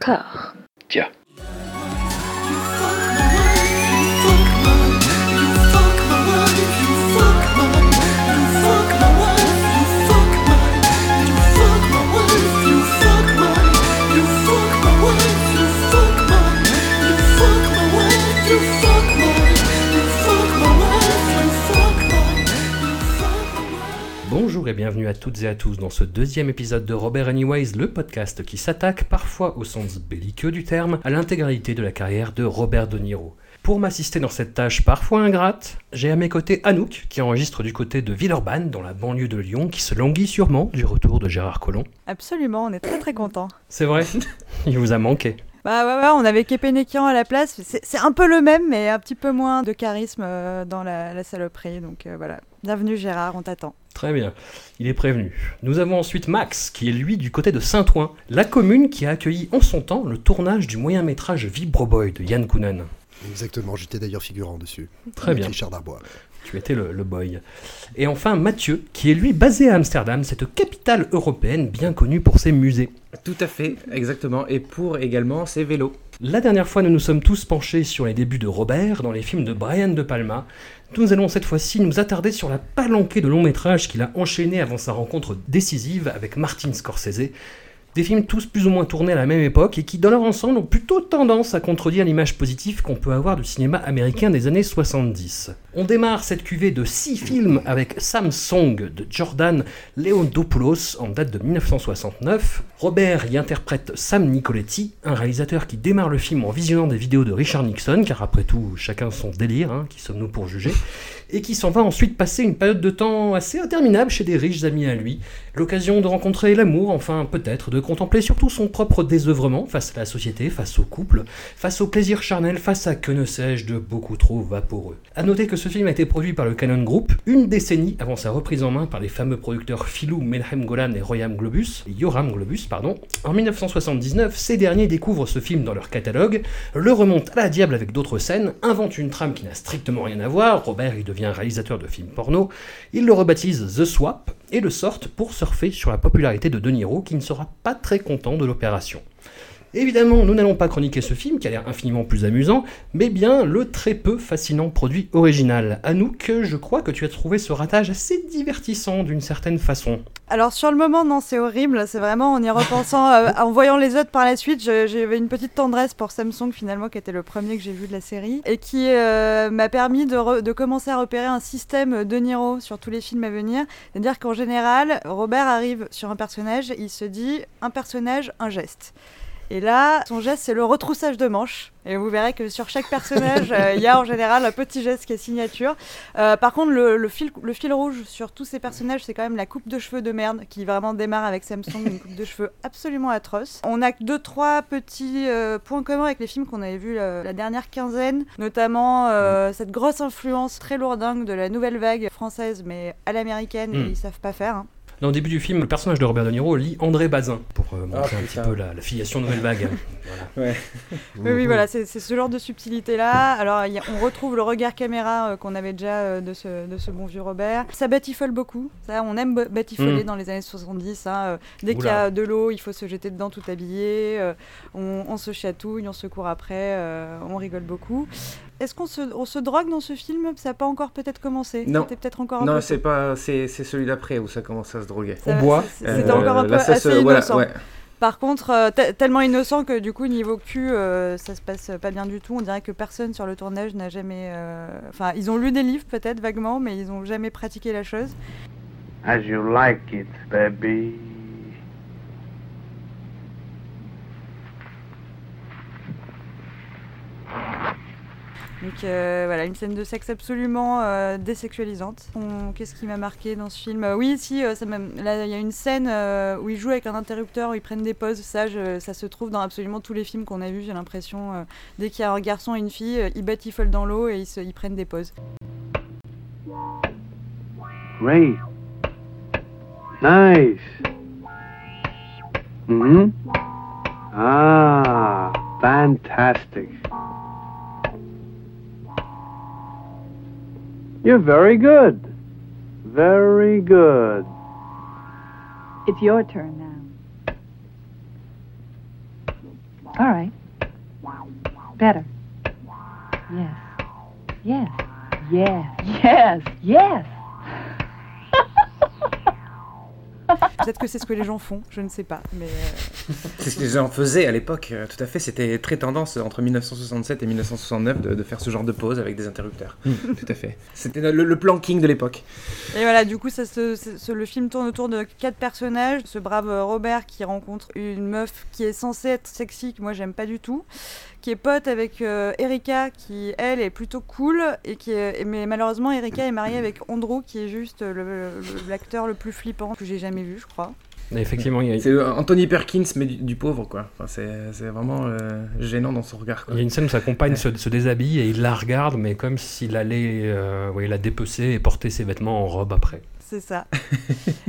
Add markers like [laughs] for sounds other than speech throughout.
Car. Et bienvenue à toutes et à tous dans ce deuxième épisode de Robert Anyways, le podcast qui s'attaque, parfois au sens belliqueux du terme, à l'intégralité de la carrière de Robert De Niro. Pour m'assister dans cette tâche parfois ingrate, j'ai à mes côtés Anouk, qui enregistre du côté de Villeurbanne, dans la banlieue de Lyon, qui se languit sûrement du retour de Gérard Collomb. Absolument, on est très très content. C'est vrai? [laughs] Il vous a manqué. Bah ouais, ouais, on avait Kepenekian à la place. C'est c'est un peu le même, mais un petit peu moins de charisme euh, dans la, la saloperie. Donc euh, voilà. Bienvenue Gérard, on t'attend. Très bien, il est prévenu. Nous avons ensuite Max, qui est lui du côté de Saint-Ouen, la commune qui a accueilli en son temps le tournage du moyen métrage Vibroboy de Yann Kounen. Exactement, j'étais d'ailleurs figurant dessus. Très bien. Richard Darbois. Tu étais le, le boy. Et enfin Mathieu, qui est lui basé à Amsterdam, cette capitale européenne bien connue pour ses musées. Tout à fait, exactement. Et pour également ses vélos. La dernière fois, nous nous sommes tous penchés sur les débuts de Robert dans les films de Brian De Palma. Nous allons cette fois-ci nous attarder sur la palanquée de longs métrages qu'il a enchaîné avant sa rencontre décisive avec Martin Scorsese. Des films tous plus ou moins tournés à la même époque et qui, dans leur ensemble, ont plutôt tendance à contredire l'image positive qu'on peut avoir du cinéma américain des années 70. On démarre cette cuvée de 6 films avec Sam Song de Jordan Leondopoulos en date de 1969. Robert y interprète Sam Nicoletti, un réalisateur qui démarre le film en visionnant des vidéos de Richard Nixon, car après tout, chacun son délire, hein, qui sommes-nous pour juger, et qui s'en va ensuite passer une période de temps assez interminable chez des riches amis à lui, l'occasion de rencontrer l'amour, enfin peut-être de contempler surtout son propre désœuvrement face à la société, face au couple, face au plaisir charnel, face à que ne sais-je de beaucoup trop vaporeux. A noter que ce film a été produit par le Canon Group une décennie avant sa reprise en main par les fameux producteurs Philou Melhem Golan et Royam Globus, Yoram Globus, pardon. En 1979, ces derniers découvrent ce film dans leur catalogue, le remontent à la diable avec d'autres scènes, inventent une trame qui n'a strictement rien à voir, Robert il devient réalisateur de films porno, ils le rebaptisent The Swap et le sortent pour surfer sur la popularité de De Niro qui ne sera pas très content de l'opération. Évidemment, nous n'allons pas chroniquer ce film qui a l'air infiniment plus amusant, mais bien le très peu fascinant produit original. Anouk, je crois que tu as trouvé ce ratage assez divertissant d'une certaine façon. Alors sur le moment, non, c'est horrible. C'est vraiment en y repensant, euh, [laughs] en voyant les autres par la suite, j'avais une petite tendresse pour Samsung finalement, qui était le premier que j'ai vu de la série et qui euh, m'a permis de commencer à repérer un système de Niro sur tous les films à venir. C'est-à-dire qu'en général, Robert arrive sur un personnage, il se dit un personnage, un geste. Et là, son geste, c'est le retroussage de manches. Et vous verrez que sur chaque personnage, euh, il y a en général un petit geste qui est signature. Euh, par contre, le, le fil, le fil rouge sur tous ces personnages, c'est quand même la coupe de cheveux de merde qui vraiment démarre avec Samsung, une coupe de cheveux absolument atroce. On a deux, trois petits euh, points communs avec les films qu'on avait vus la, la dernière quinzaine, notamment cette grosse influence très lourdingue de la nouvelle vague française, mais à l'américaine, Mm. ils savent pas faire. hein. Dans le début du film, le personnage de Robert De Niro lit André Bazin pour euh, montrer un petit peu la, la filiation nouvelle vague. [laughs] Voilà. Oui, oui, voilà, c'est c'est ce genre de subtilité-là. Alors, il y a- on retrouve le regard caméra euh, qu'on avait déjà euh, de, ce, de ce bon vieux Robert. Ça batifole beaucoup. Ça, on aime ba- batifoler Mm. dans les années 70. hein, dès qu'il y a de l'eau, il faut se jeter dedans tout habillé. euh, on, on se chatouille, on se court après, euh, on rigole beaucoup. Est-ce qu'on se, on se drogue dans ce film? Ça n'a pas encore peut-être commencé Non. C'était peut-être encore un Non, peu c'est pas, c'est c'est celui d'après où ça commence à se droguer. Ça- On boit. c'est- C'était Euh, encore un peu là, ça assez se- voilà, innocent. ouais. Par contre, euh, te- tellement innocent que du coup, niveau cul, euh, ça se passe pas bien du tout. On dirait que personne sur le tournage n'a jamais. euh, Enfin, ils ont lu des livres peut-être vaguement, mais ils ont jamais pratiqué la chose. As you like it, baby. Donc euh, voilà, une scène de sexe absolument euh, désexualisante. Qu'est-ce qui m'a marqué dans ce film? Euh, Oui, si, là il y a une scène où ils jouent avec un interrupteur, où ils prennent des pauses. Ça, je- ça se trouve dans absolument tous les films qu'on a vus. J'ai l'impression, dès qu'il y a un garçon et une fille, ils batifolent dans l'eau et ils, se- prennent des pauses. Great. Nice. Mm-hmm. Ah, fantastic. You're very good. Very good. It's your turn now. All right. Better. Yes. Yes. Yes. Yes. Yes. Peut-être que c'est ce que les gens font, je ne sais pas. Mais euh, C'est ce que les gens faisaient à l'époque, euh, tout à fait. C'était très tendance entre 1967 et 1969 de, de faire ce genre de pause avec des interrupteurs. tout à fait. C'était le, le planking de l'époque. Et voilà, du coup, ça se- se- se- le film tourne autour de quatre personnages. Ce brave Robert qui rencontre une meuf qui est censée être sexy, que moi j'aime pas du tout, qui est pote avec euh, Erika, qui elle est plutôt cool, et qui est- mais malheureusement Erika est mariée avec Andrew, qui est juste le- le- l'acteur le plus flippant que j'ai jamais vu, je crois. Effectivement, il y a, C'est euh, Anthony Perkins, mais du, du pauvre, quoi. Enfin, c'est c'est vraiment euh, gênant dans son regard, quoi. il y a une scène où sa compagne se, se déshabille et il la regarde, mais comme s'il allait euh, ouais, la dépecer et porter ses vêtements en robe après. C'est ça.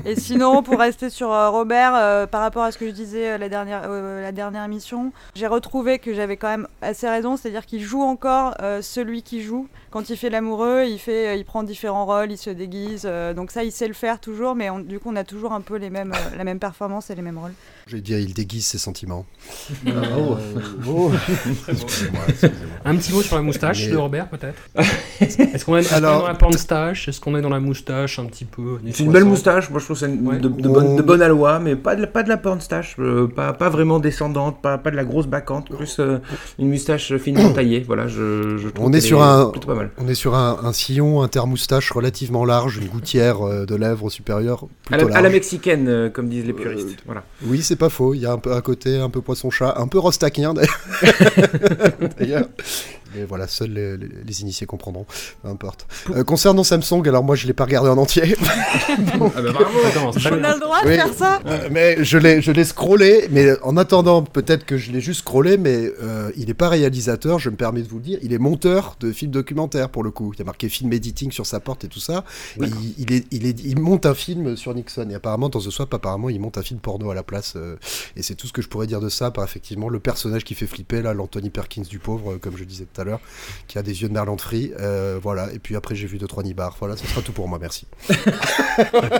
Et sinon, pour rester sur euh, Robert, euh, par rapport à ce que je disais euh, la dernière, euh, la dernière émission, j'ai retrouvé que j'avais quand même assez raison, c'est-à-dire qu'il joue encore euh, celui qui joue. Quand il fait l'amoureux, il, fait, euh, il prend différents rôles, il se déguise. euh, donc ça, il sait le faire toujours, mais on- du coup, on a toujours un peu les mêmes, euh, la même performance et les mêmes rôles. J'ai dit, il déguise ses sentiments. oh. Oh. [laughs] Un petit mot sur la moustache Mais- de Robert, peut-être [laughs] Est-ce qu'on est, Alors- dans la pornstache Est-ce qu'on est dans la moustache un petit peu C'est une belle 60? moustache, moi je trouve que c'est Ouais. de, de On- bonne, de bonne aloi, mais pas de, la- pas de la pornstache, euh, pas, pas vraiment descendante, pas, pas de la grosse bacante, plus euh, une moustache finement taillée, voilà, je, je trouve On est sur un- plutôt pas mal. On est sur un, un sillon intermoustache relativement large, une gouttière euh, de lèvres supérieure À la, à la mexicaine, euh, comme disent les puristes, voilà. Oui, c'est pas faux. Il y a un peu un côté un peu poisson-chat, un peu rostaquien d'ailleurs. [laughs] Mais voilà, seuls les, les- les initiés comprendront. Peu importe. Euh, concernant Samsung, alors moi je l'ai pas regardé en entier, [laughs] Ah bah bravo Attends, c'est pas On bien. a le droit de Oui. faire ça Euh, mais je l'ai je l'ai scrollé. Mais en attendant, peut-être que je l'ai juste scrollé, mais euh, il est pas réalisateur. Je me permets de vous le dire. Il est monteur de films documentaires pour le coup. Il y a marqué film editing sur sa porte et tout ça. Et il, il est, il est, il monte un film sur Nixon. Et apparemment dans The Swap, apparemment il monte un film porno à la place. euh, et c'est tout ce que je pourrais dire de ça. Par effectivement le personnage qui fait flipper là, l'Anthony Perkins du pauvre, comme je disais tout à l'heure, qui a des yeux de merlan de frit. Euh, voilà. Et puis après j'ai vu deux trois nibards. Voilà, ce sera tout pour moi. Merci. [laughs]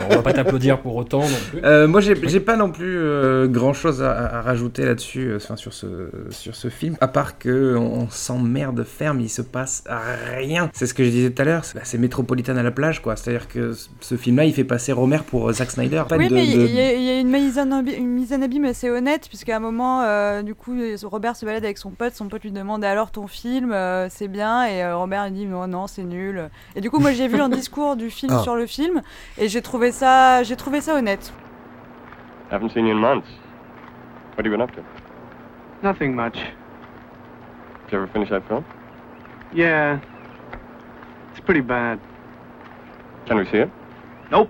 On va pas t'applaudir pour autant non plus. Euh, moi, j'ai pas non plus grand chose à, à rajouter là-dessus, euh, enfin, sur, ce, sur ce film, à part que on, on s'emmerde ferme, il se passe rien. C'est ce que je disais tout à l'heure, c'est bah, c'est Métropolitane à la plage, quoi. C'est-à-dire que ce- film-là, il fait passer Romer pour euh, Zack Snyder. Pas Oui, de- mais il de- y, a- il y a une mise en abi- une mise en abîme assez honnête, puisqu'à un moment, euh, du coup, Robert se balade avec son pote, son pote lui demande alors ton film, euh, c'est bien, et euh, Robert il dit non, non, c'est nul. Et du coup, moi j'ai vu un [laughs] discours du film Ah. sur le film, et j'ai trouvé ça, j'ai trouvé ça honnête. Haven't seen you in months. What have you been up to? Nothing much. Did you ever finish that film? Yeah. It's pretty bad. Can we see it? Nope.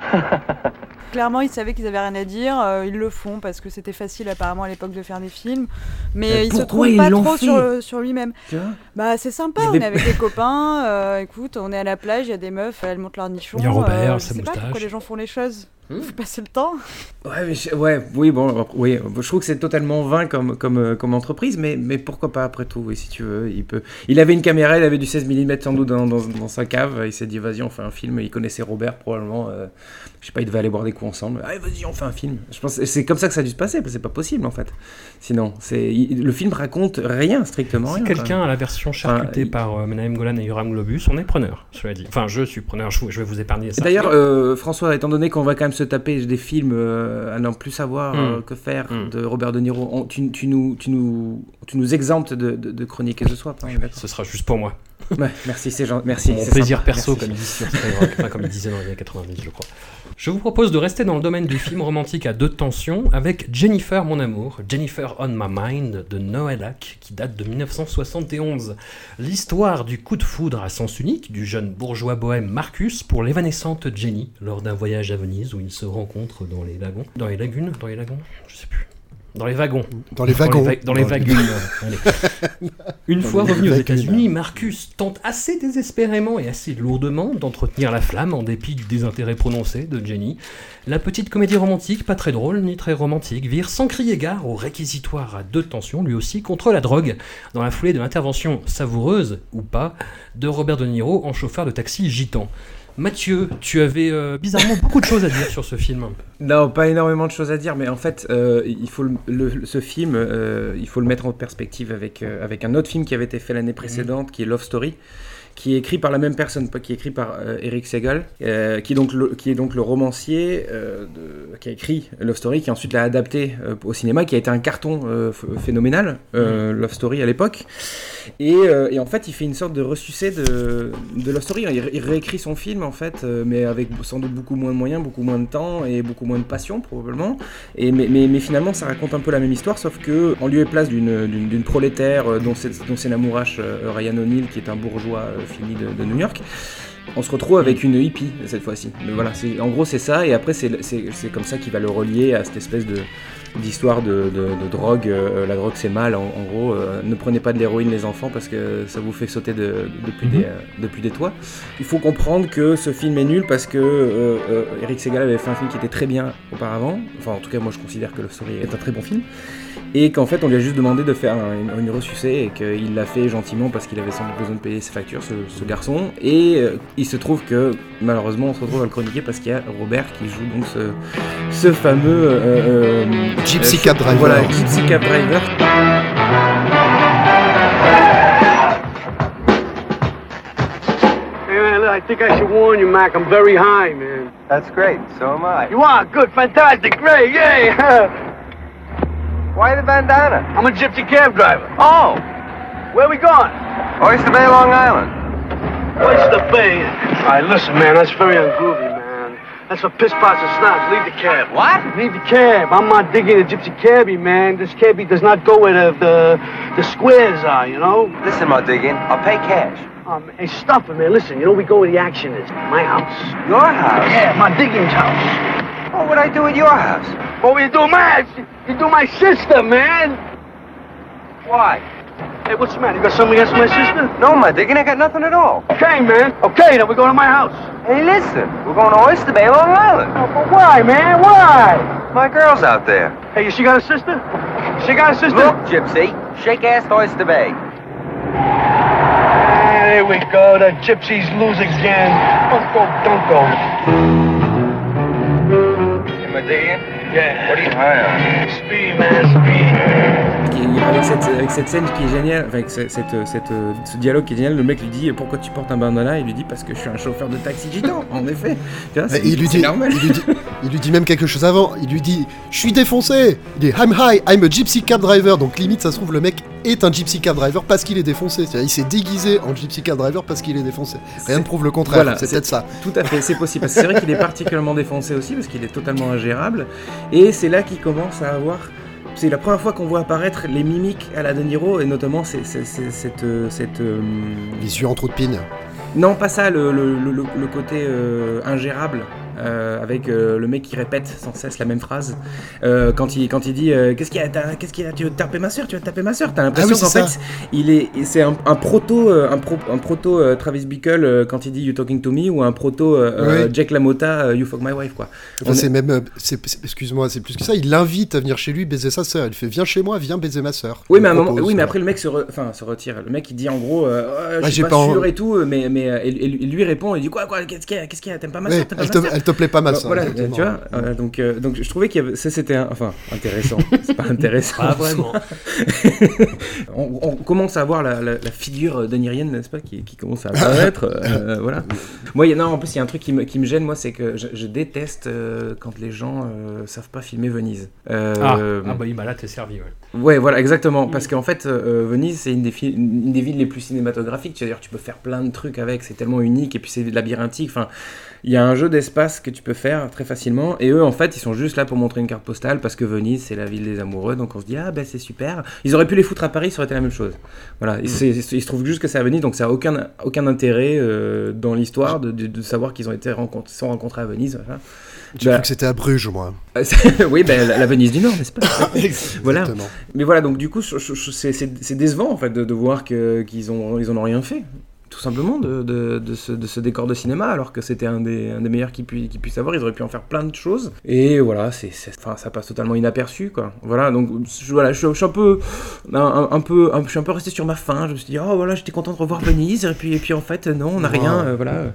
[laughs] Clairement, ils savaient qu'ils avaient rien à dire, euh, ils le font parce que c'était facile apparemment à l'époque de faire des films, mais Mais il se pourquoi trouve ils pas trop fait sur, sur lui-même. Bah c'est sympa, on avait- est avec des copains, euh, écoute, on est à la plage, il y a des meufs, elles montent leur nichon. Il y a Robert, euh, je sa sais pas pourquoi les gens font les choses. Hmm. Faut passer le temps. Ouais, mais je- ouais, oui, bon, oui, je trouve que c'est totalement vain comme, comme, euh, comme entreprise, mais, mais pourquoi pas après tout, oui, si tu veux, il peut. Il avait une caméra, il avait du 16 mm sans doute dans, dans, dans sa cave, il s'est dit, vas-y, on fait un film, il connaissait Robert probablement, euh, je sais pas, ils devaient aller boire des coups ensemble, allez, vas-y, on fait un film. Je pense c'est comme ça que ça a dû se passer, parce que c'est pas possible en fait. Sinon, c'est le film raconte rien, strictement Si quelqu'un a la version charcutée par euh, Menahem Golan et Yoram Globus, on est preneur, cela dit. Enfin, je suis preneur, je, vous- je vais vous épargner ça. D'ailleurs, euh, François, étant donné qu'on va quand même se taper des films euh, à n'en plus savoir Mm. euh, que faire Mm. de Robert De Niro, on- tu, tu nous, tu, nous, tu nous exemptes de, de, de chroniquer ce soir. hein, ce sera juste pour moi. Ouais, merci, c'est gentil. Merci. Mon plaisir sympa, perso, merci. comme enfin ils disaient dans les années 90, je crois. Je vous propose de rester dans le domaine du film romantique à deux tensions avec Jennifer, mon amour, Jennifer on My Mind de Noëllac, qui date de 1971. L'histoire du coup de foudre à sens unique du jeune bourgeois bohème Marcus pour l'évanescente Jenny lors d'un voyage à Venise où ils se rencontrent dans les lagons. Dans les lagunes Dans les lagons Je sais plus. Dans les wagons. Dans les wagons. Dans les, dans. Allez. [laughs] Une Dans fois revenu aux. États-Unis, Marcus tente assez désespérément et assez lourdement d'entretenir la flamme en dépit du désintérêt prononcé de Jenny. La petite comédie romantique, pas très drôle ni très romantique, vire sans crier gare au réquisitoire à deux tensions, lui aussi, contre la drogue, dans la foulée de l'intervention savoureuse, ou pas, de Robert De Niro en chauffeur de taxi gitan. Mathieu, tu avais euh, bizarrement [laughs] beaucoup de choses à dire sur ce film. Non, pas énormément de choses à dire, mais en fait, euh, il faut le- le- ce film, euh, il faut le mettre en perspective avec, avec un autre film qui avait été fait l'année précédente, qui est Love Story, qui est écrit par la même personne, pas- qui est écrit par euh, Eric Segal, euh, qui, est donc le, qui est donc le romancier euh, de- qui a écrit Love Story, qui ensuite l'a adapté au cinéma, qui a été un carton ph- phénoménal, Love Story à l'époque. Et, et en fait, il fait une sorte de ressucé de, de Love Story. Il, il réécrit son film, en fait, mais avec sans doute beaucoup moins de moyens, beaucoup moins de temps et beaucoup moins de passion, probablement. Et, mais, mais, mais finalement, ça raconte un peu la même histoire, sauf que en lieu et place d'une- prolétaire dont c'est euh, Ryan O'Neill, qui est un bourgeois de, de New York. On se retrouve avec une hippie cette fois-ci. Mais Voilà, en gros c'est ça, et après c'est comme ça qu'il va le relier à cette espèce de d'histoire de, de- de drogue. euh, la drogue c'est mal, en, en gros. euh, ne prenez pas de l'héroïne les enfants parce que ça vous fait sauter de- depuis, des, euh, depuis des toits. Il faut comprendre que ce film est nul parce que Eric Segal avait fait un film qui était très bien auparavant. Enfin en tout cas moi je considère que Love Story est un très bon film et qu'en fait on lui a juste demandé de faire un- une, une ressucée et qu'il l'a fait gentiment parce qu'il avait sans doute besoin de payer ses factures ce, ce garçon et euh, il se trouve que malheureusement on se retrouve à le chroniquer parce qu'il y a Robert qui joue donc ce, ce fameux euh, euh, Gypsy euh, Cab Driver. voilà Gypsy Cab Driver Hey, man, look, I think I should warn you, Mac. I'm very high, man. That's great. So am I. You are? Good. Fantastic. Great. Yay. [laughs] Why the bandana? I'm a gypsy cab driver. Oh, Where we going? Oyster Bay, Long Island. Oyster bay? All right, listen, man. That's very ungroovy, man. That's for piss pots and snobs. Leave the cab. What? Leave the cab. I'm not digging a gypsy cabbie, man. This cabbie does not go where the, the, the squares are, you know? Listen, my digging, I'll pay cash. Um, hey, stop it, man. Listen, you know, we go where the action is. My house. Your house? Yeah, my digging's house. Oh, what would I do at your house? What would you do, man? You do my sister, man. Why? Hey, what's the matter? You got something against my sister? No, Muddigan, I got nothing at all. Okay, man. Okay, then we're going to my house. Hey, listen, we're going to Oyster Bay, Long Island. Oh, but why, man? Why? My girl's out there. Hey, she got a sister? She got a sister? Look, Gypsy, shake ass to Oyster Bay. There we go. The gypsies lose again. Uncle Dunko. Yeah. what are you high on? Speed, man, speed. Avec cette, avec cette scène qui est géniale, avec ce, cette, cette, ce dialogue qui est génial, le mec lui dit pourquoi tu portes un bandana? Il lui dit parce que je suis un chauffeur de taxi gitan, [laughs] en effet. Tu vois, il, lui dit, normal. il, lui dit, il lui dit même quelque chose avant. Il lui dit Je suis défoncé. Il dit I'm high, I'm a gypsy cab driver. Donc, limite, ça se trouve, le mec est un gypsy cab driver parce qu'il est défoncé. Il s'est déguisé en gypsy cab driver parce qu'il est défoncé. Rien ne prouve le contraire. Voilà, c'est peut-être ça. Tout à fait, c'est possible. C'est vrai qu'il est particulièrement défoncé aussi, parce qu'il est totalement ingérable. Et c'est là qu'il commence à avoir. C'est la première fois qu'on voit apparaître les mimiques à la De Niro, et notamment cette. euh, cette euh, Les yeux en trou de pine. Non, pas ça, le, le- le- le- le côté euh, ingérable. Euh, avec euh, le mec qui répète sans cesse la même phrase Euh, quand il quand il dit qu'est-ce qu'il y a qu'est-ce qu'il y a tu veux taper ma soeur tu veux taper ma soeur t'as l'impression Ah oui, qu'en fait il est c'est un, un proto un, pro- un proto Travis Bickle quand il dit you talking to me? ou un proto Ouais. Jack LaMotta you fuck my wife quoi Enfin, c'est est- même. c'est- c'est- Excuse-moi, c'est plus que ça. Il l'invite à venir chez lui baiser sa sœur. Il fait Viens chez moi, viens baiser ma sœur. oui mais, moment, oui, mais après le mec se, re- se retire. Le mec il dit en gros, Ouais, je suis j'ai pas, pas en- sûr et tout, mais, mais et- et lui- il lui répond, il dit quoi, quoi, qu'est-ce qu'il y a, qu'est-ce qu'il y a, t'aimes pas ma soeur, te, plaît pas mal, ça. voilà, exactement. tu vois, euh, donc, euh, donc je trouvais qu'il y avait, ça c'était, un- enfin, intéressant, [laughs] c'est pas intéressant. Pas vraiment. [laughs] on, on commence à voir la, la, la figure danirienne, n'est-ce pas, qui, qui commence à apparaître, [laughs] euh, voilà. Moi, il y a, non, en plus, il y a un truc qui me, qui me gêne, moi, c'est que je, je déteste euh, quand les gens euh, savent pas filmer Venise. Euh, Ah, ah bah bah là t'es servi, ouais. Ouais, voilà, exactement. Parce qu'en fait, euh, Venise, c'est une, des fi- une des villes les plus cinématographiques. C'est-à-dire, tu peux faire plein de trucs avec. C'est tellement unique. Et puis, c'est labyrinthique. Enfin, il y a un jeu d'espace que tu peux faire très facilement. Et eux, en fait, ils sont juste là pour montrer une carte postale parce que Venise, c'est la ville des amoureux. Donc, on se dit, ah, ben, c'est super. Ils auraient pu les foutre à Paris, ça aurait été la même chose. Voilà. C'est- il se trouve juste que c'est à Venise. Donc, ça n'a aucun, aucun intérêt euh, dans l'histoire de, de- de savoir qu'ils ont été rencontrés, sont rencontrés à Venise. Voilà. J'ai Bah, cru que c'était à Bruges, moi. [laughs] oui, ben, la, la Venise du Nord, n'est-ce pas? [laughs] Voilà. Mais voilà, donc du coup, c'est décevant en fait de, de voir qu'ils ont, ils en ont rien fait. Tout simplement de, de, de ce, de ce décor de cinéma, alors que c'était un des, un des meilleurs qu'ils pu, puissent avoir. Ils auraient pu en faire plein de choses. Et voilà, c'est, enfin, ça passe totalement inaperçu, quoi. Voilà, donc je, voilà, je, je suis un peu, un, peu, un- je suis un peu resté sur ma faim. Je me suis dit, oh voilà, j'étais content de revoir Venise, et puis, et puis en fait, non, on n'a rien, euh, voilà.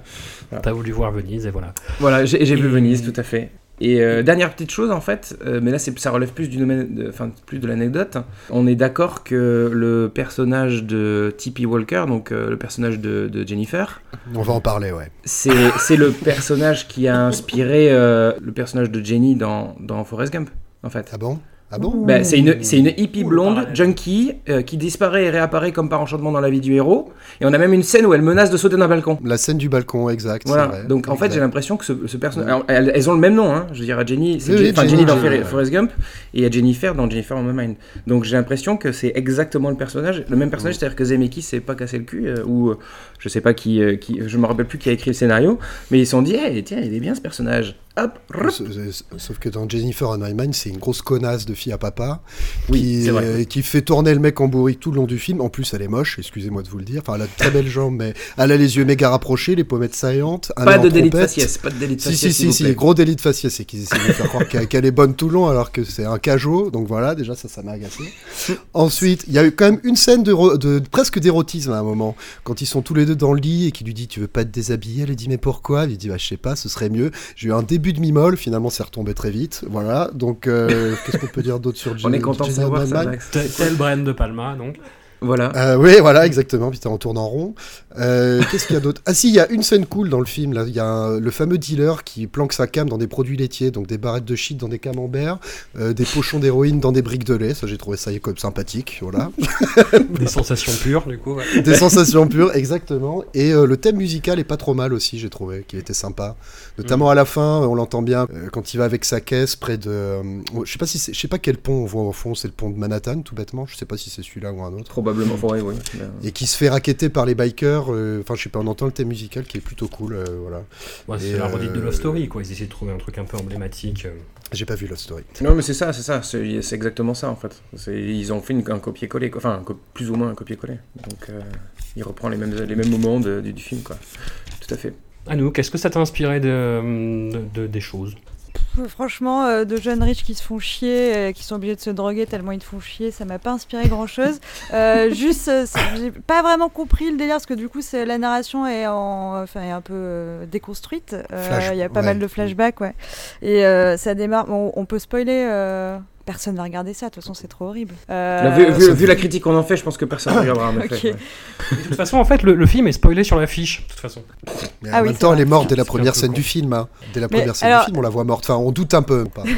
T'as voulu voir Venise et voilà. Voilà, j'ai j'ai vu Et- Venise, tout à fait. Et euh, dernière petite chose en fait, euh, mais là c'est- ça relève plus du domaine, enfin plus de l'anecdote. On est d'accord que le personnage de T.P. Walker, donc euh, le personnage de, de Jennifer, On va en parler, ouais. c'est le personnage qui a inspiré le personnage de Jenny dans, dans Forrest Gump, en fait. Ah bon? Ah bon Bah, c'est une, hippie blonde, junkie, euh, qui disparaît et réapparaît comme par enchantement dans la vie du héros. Et on a même une scène où elle menace de sauter d'un balcon. La scène du balcon, exact. Voilà, vrai. donc en fait j'ai l'impression que ce, ce personnage. elles, elles ont le même nom, hein. je veux dire, Jenny, c'est Oui, Jenny, dans Jenny. Forrest Gump, et a Jennifer dans Jennifer on My Mind. Donc j'ai l'impression que c'est exactement le personnage, le même personnage, c'est-à-dire que Zemeckis s'est pas cassé le cul, euh, ou euh, je sais pas qui, euh, qui, je me rappelle plus qui a écrit le scénario, mais ils se sont dit, hey, tiens, il est bien ce personnage. Hop. Sauf- que dans Jennifer on My Mind, c'est une grosse connasse de fille à papa Oui, qui, euh, qui fait tourner le mec en bourrique tout le long du film. En plus, elle est moche, excusez-moi de vous le dire. Enfin, elle a de très belles jambes, mais elle a les yeux méga rapprochés, les pommettes saillantes. Pas de délit de faciès, pas de délit de Si, faciès. si, si, si, plaît. gros délit de faciès, c'est qu'ils essaient de faire croire qu'elle est bonne tout le long alors que c'est un cajot, donc voilà, déjà ça, ça m'a agacé. Ensuite, il y a eu quand même une scène de, presque d'érotisme à un moment, quand ils sont tous les deux dans le lit et qu'il lui dit Tu veux pas te déshabiller Elle lui dit Mais pourquoi? Il lui dit Bah, je sais pas, ce serait mieux. J'ai eu un début de mi-molle, finalement c'est retombé très vite, voilà, donc euh, [laughs] qu'est-ce qu'on peut dire d'autre sur On Jenny- est content de savoir on ça, Max. Tel tel Brian de Palma, donc. Voilà. euh, oui, voilà, exactement. Putain, on tourne en rond. Euh, [laughs] Qu'est-ce qu'il y a d'autre? Ah si, il y a une scène cool dans le film. Là, il y a un- le fameux dealer qui planque sa cam dans des produits laitiers, donc des barrettes de shit dans des camemberts, euh, des pochons d'héroïne dans des briques de lait. Ça, j'ai trouvé ça comme sympathique. Voilà, [laughs] Des sensations pures, du coup. ouais. [laughs] des sensations pures, exactement. Et euh, le thème musical est pas trop mal aussi. J'ai trouvé qu'il était sympa, notamment à la fin. On l'entend bien euh, quand il va avec sa caisse près de. euh, je sais pas si c'est- je sais pas quel pont on voit au fond. C'est le pont de Manhattan, tout bêtement. Je sais pas si c'est celui-là ou un autre. Probablement, ouais, oui. et qui se fait raqueter par les bikers. euh, Enfin, je sais pas, on entend le thème musical qui est plutôt cool. euh, voilà. Ouais, c'est la redite de euh, Love Story, quoi. Ils essaient de trouver un truc un peu emblématique. J'ai pas vu Love Story. Non, mais c'est ça, c'est ça, c'est exactement ça en fait. Ils ont fait une- un copier-coller, enfin un co- plus ou moins un copier-coller. Donc euh, il reprend les mêmes, les mêmes moments de- du, du film, quoi. Tout à fait. Anouk, est-ce que ça t'a inspiré de, de- de- des choses? Franchement, euh, de jeunes riches qui se font chier, euh, qui sont obligés de se droguer tellement ils te font chier, ça m'a pas inspiré grand chose. [laughs] juste, euh, j'ai pas vraiment compris le délire parce que du coup, c'est- la narration est, en, enfin, est un peu euh, déconstruite. Euh, Il y a pas ouais. mal de flashbacks, ouais. Et euh, ça démarre. bon, on peut spoiler. Personne va regarder ça, de toute façon, c'est trop horrible. Euh, Là, vu, vu- ça vu fait- la critique qu'on en fait, je pense que personne ne regardera en [laughs] effet. Ok. ouais. De toute façon, en fait, le, le film est spoilé sur l'affiche, de toute façon. Mais Ah en même temps, elle est morte dès la un première scène con. du film. hein. Dès la Mais première scène alors- du film, on la voit morte. Enfin, on doute un peu. Pas- Bon,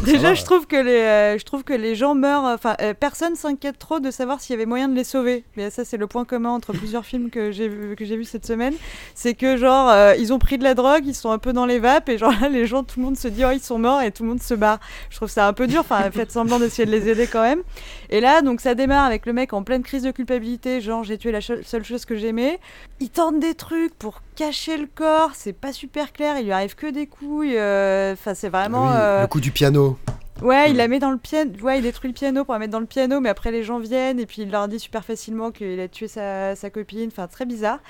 ça Déjà, va. je trouve que les, euh, je trouve que les gens meurent. Enfin, euh, personne s'inquiète trop de savoir s'il y avait moyen de les sauver. Mais ça, c'est le point commun entre plusieurs films que j'ai vu, que j'ai vu cette semaine. C'est que genre, euh, ils ont pris de la drogue, ils sont un peu dans les vapes, et genre là, [laughs] les gens, tout le monde se dit, oh, ils sont morts, et tout le monde se barre. Je trouve ça un peu dur. Enfin, faites semblant d'essayer de les aider quand même. Et là, donc, ça démarre avec le mec en pleine crise de culpabilité, genre, j'ai tué la seule chose que j'aimais. Il tente des trucs pour cacher le corps, c'est pas super clair, il lui arrive que des couilles. euh, Enfin, c'est vraiment. Oui, euh, Le coup du piano. Ouais, il la met dans le piano. Ouais, il détruit le piano pour la mettre dans le piano, mais après les gens viennent et puis il leur dit super facilement qu'il a tué sa, sa copine. Enfin, très bizarre.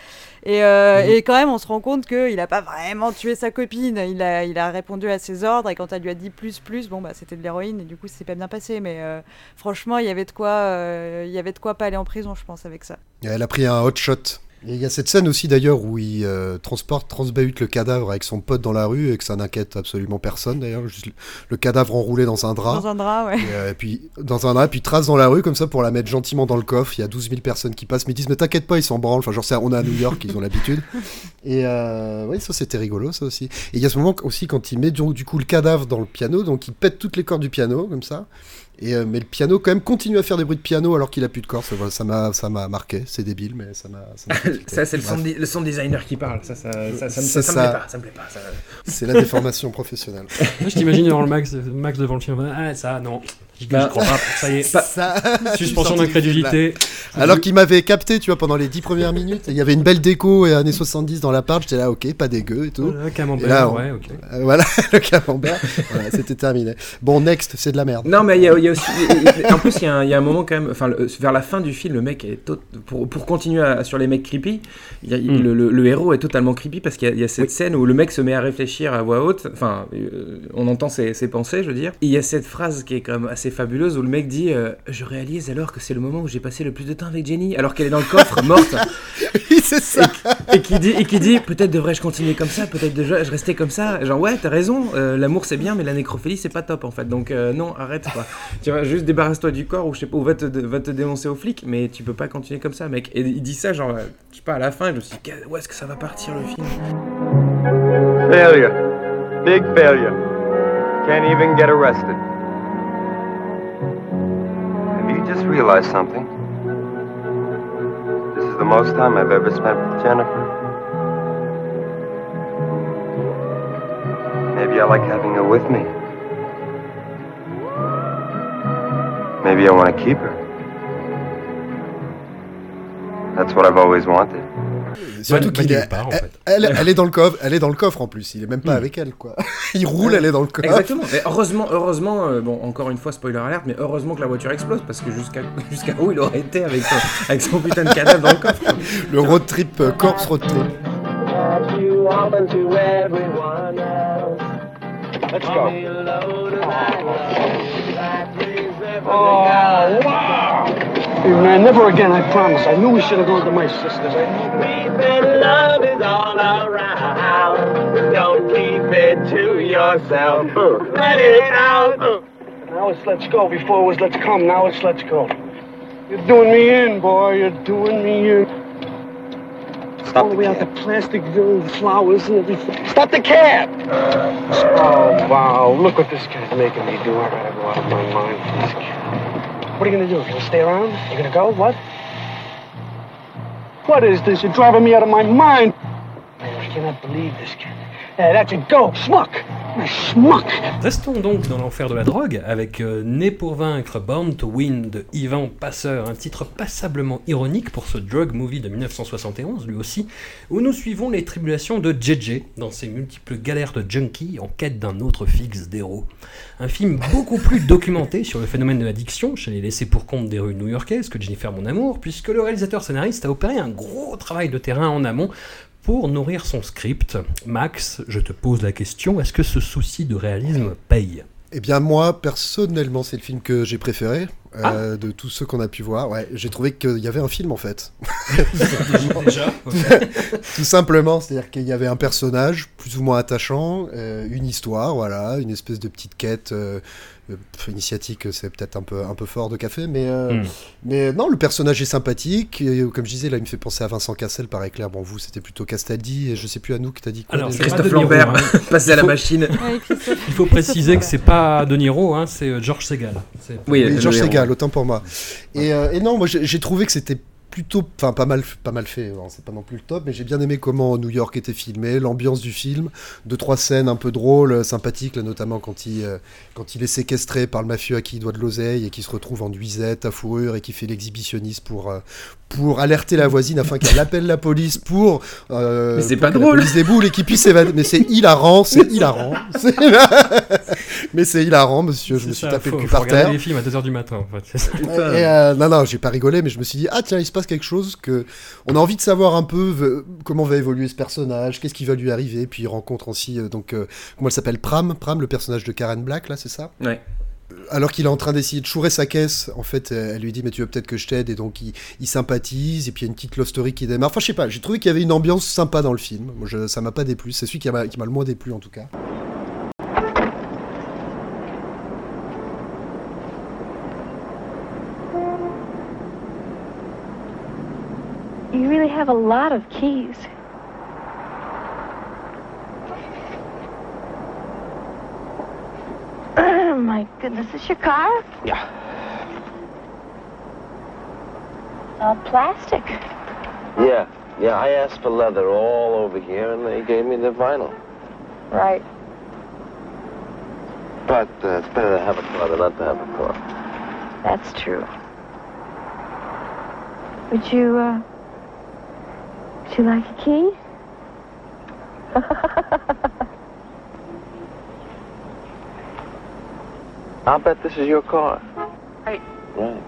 Et, euh, Mhm. et quand même, on se rend compte qu'il a pas vraiment tué sa copine. Il a, il a répondu à ses ordres et quand elle lui a dit plus, plus, bon, bah c'était de l'héroïne et du coup, c'est pas bien passé. Mais euh, franchement, il y avait de quoi, euh, il y avait de quoi pas aller en prison, je pense, avec ça. Elle a pris un hot shot. Et il y a cette scène aussi d'ailleurs où il euh, transporte, transbahute le cadavre avec son pote dans la rue et que ça n'inquiète absolument personne d'ailleurs. Juste le- cadavre enroulé dans un drap. Dans un drap, ouais. Et, euh, puis dans un drap, puis trace dans la rue comme ça pour la mettre gentiment dans le coffre. Il y a 12 000 personnes qui passent, mais ils disent mais t'inquiète pas, ils s'en branlent. Enfin, genre c'est- on est à New York, ils ont l'habitude. [laughs] Et euh, oui, ça c'était rigolo, ça aussi. Et il y a ce moment aussi quand il met du, du coup le cadavre dans le piano, donc il pète toutes les cordes du piano comme ça. Et euh, mais le piano quand même continue à faire des bruits de piano alors qu'il a plus de cordes. Ça, voilà, ça m'a ça m'a marqué. C'est débile, mais ça m'a. ça. [laughs] Ça, c'est le, sound designer qui parle. Ça, ça, ça, ça, me- C'est ça me ça. plaît pas. Ça me plaît pas. ça- C'est la déformation professionnelle. [laughs] Moi, je t'imagine devant le Max, Max devant le film. Ah, ça, non. Je Bah, je crois pas. [laughs] Ça y est. Ça, [laughs] Suspension d'incrédulité. Alors qu'il m'avait capté, tu vois, pendant les 10 premières minutes. Il y avait une belle déco et années 70 dans l'appart. J'étais là, ok, pas dégueu et tout. Voilà, camembert, Et là, on- ouais, ok. Euh, voilà, [laughs] le camembert. Voilà, c'était terminé. Bon, next, c'est de la merde. Non, mais il y, a- il y a aussi. en plus, il y, a un- il y a un moment quand même. Enfin, vers la fin du film, le mec est. tot- pour, pour continuer à- sur les mecs creepy, il y a- Mm. le, le- le héros est totalement creepy parce qu'il y, a- il y a cette scène où le mec se met à réfléchir à voix haute. Enfin, euh, on entend ses, ses pensées, je veux dire. Il y a cette phrase qui est quand même assez fabuleuse où le mec dit euh, Je réalise alors que c'est le moment où j'ai passé le plus de temps avec Jenny, alors qu'elle est dans le coffre, morte. [laughs] Oui, c'est ça. et qui dit, et qui dit peut-être devrais-je continuer comme ça, peut-être devrais-je rester comme ça. Genre, ouais, t'as raison, euh, l'amour c'est bien, mais la nécrophilie c'est pas top en fait. Donc, euh, non, arrête quoi. tu vois, juste débarrasse-toi du corps ou je sais pas, ou va te, va te dénoncer aux flics, mais tu peux pas continuer comme ça, mec. Et il dit ça, genre, euh, je sais pas, à la fin, je me suis dit, où est-ce que ça va partir le film? Failure. Big failure. Can't even get arrested. Just realized something? This is the most time I've ever spent with Jennifer. Maybe I like having her with me. Maybe I want to keep her. That's what I've always wanted. Surtout qu'il est, part, en elle, fait. elle, elle est dans le coffre, elle est dans le coffre en plus. Il est même pas Hmm. avec elle, quoi. [laughs] Il roule, elle est dans le coffre. Exactement. Et heureusement, heureusement, euh, bon, encore une fois, spoiler alerte, mais heureusement que la voiture explose parce que jusqu'à [laughs] jusqu'à où il aurait été avec son, avec son putain de cadavre dans le coffre. quoi. [laughs] Le road trip, euh, corpse road trip. Let's go. Oh, wow! Hey, man, never again, I promise. I knew we should have gone to my sister's. love is all around. Don't keep it to yourself. Let it out. Now it's let's go. Before it was let's come. Now it's let's go. You're doing me in, boy. You're doing me in. Stop All the the way out cab. to Plasticville, the flowers and everything. Stop the cab! Oh, wow. Look what this guy's making me do. I gotta go out of my mind for this kid. What are you gonna do? You gonna stay around? You gonna go? What? What is this? You're driving me out of my mind. Man, I cannot believe this kid. Hey, that's go. Restons donc dans l'enfer de la drogue avec euh, Né pour vaincre, Born to Win de Ivan Passeur, un titre passablement ironique pour ce drug movie de 1971 lui aussi, où nous suivons les tribulations de JJ dans ses multiples galères de junkie en quête d'un autre fixe d'héros. Un film beaucoup plus documenté sur le phénomène de l'addiction chez les laissés pour compte des rues new-yorkaises que Jennifer Mon Amour, puisque le réalisateur scénariste a opéré un gros travail de terrain en amont pour nourrir son script. Max, je te pose la question, est-ce que ce souci de réalisme paye? Eh bien, moi, personnellement, c'est le film que j'ai préféré Ah. euh, de tous ceux qu'on a pu voir. Ouais, j'ai trouvé qu'il y avait un film en fait. [laughs] Déjà [laughs] Tout simplement, c'est-à-dire qu'il y avait un personnage plus ou moins attachant, euh, une histoire, voilà, une espèce de petite quête euh, initiatique, c'est peut-être un peu, un peu fort de café, mais, euh, Hmm. mais non, le personnage est sympathique. Et, euh, comme je disais, là, il me fait penser à Vincent Cassel par éclair. Bon, vous, c'était plutôt Castaldi, et je sais plus à nous qui t'a dit quoi. Alors, c'est Christophe Lambert, hein. passé à la machine. [laughs] Ouais. Il faut préciser que c'est pas De Niro, hein, c'est euh, George Segal. Oui, Oui, Georges. Segal, autant pour moi. Et, euh, et non, moi j'ai trouvé que c'était plutôt, enfin pas mal, pas mal fait. Bon, c'est pas non plus le top, mais j'ai bien aimé comment New York était filmé, l'ambiance du film, deux trois scènes un peu drôles, euh, sympathiques, là, notamment quand il, euh, quand il est séquestré par le mafieux à qui il doit de l'oseille et qui se retrouve en nuisette à fourrure et qui fait l'exhibitionniste pour euh, pour alerter la voisine afin qu'elle appelle la police pour. euh, Mais c'est pas que drôle. La police déboule et qu'il puisse s'évader. Mais c'est hilarant, c'est [laughs] hilarant. [laughs] Mais c'est hilarant, monsieur. Je me suis ça, tapé faut, le cul faut par terre. les films à 2h du matin, en fait. Et, euh, non, non, j'ai pas rigolé, mais je me suis dit, ah tiens, il se passe quelque chose que on a envie de savoir un peu euh, comment va évoluer ce personnage, qu'est-ce qui va lui arriver. Puis il rencontre aussi, euh, donc, euh, comment elle s'appelle Pram, Pram, le personnage de Karen Black, là, c'est ça? Ouais. alors qu'il est en train d'essayer de chourer sa caisse, en fait, euh, elle lui dit mais tu veux peut-être que je t'aide et donc il, il sympathise et puis il y a une petite love story qui démarre. Enfin je sais pas, j'ai trouvé qu'il y avait une ambiance sympa dans le film. Moi, je- ça m'a pas déplu, c'est celui qui m'a qui m'a le moins déplu en tout cas. Have a lot of keys. Oh [clears throat] My goodness, is your car? Yeah. All plastic. Yeah, yeah, I asked for leather all over here, and they gave me the vinyl. Right. But uh, it's better to have a car than not to have a car. That's true. Would you, uh, would you like a key? [laughs] I'll bet this is your car. Right. Right.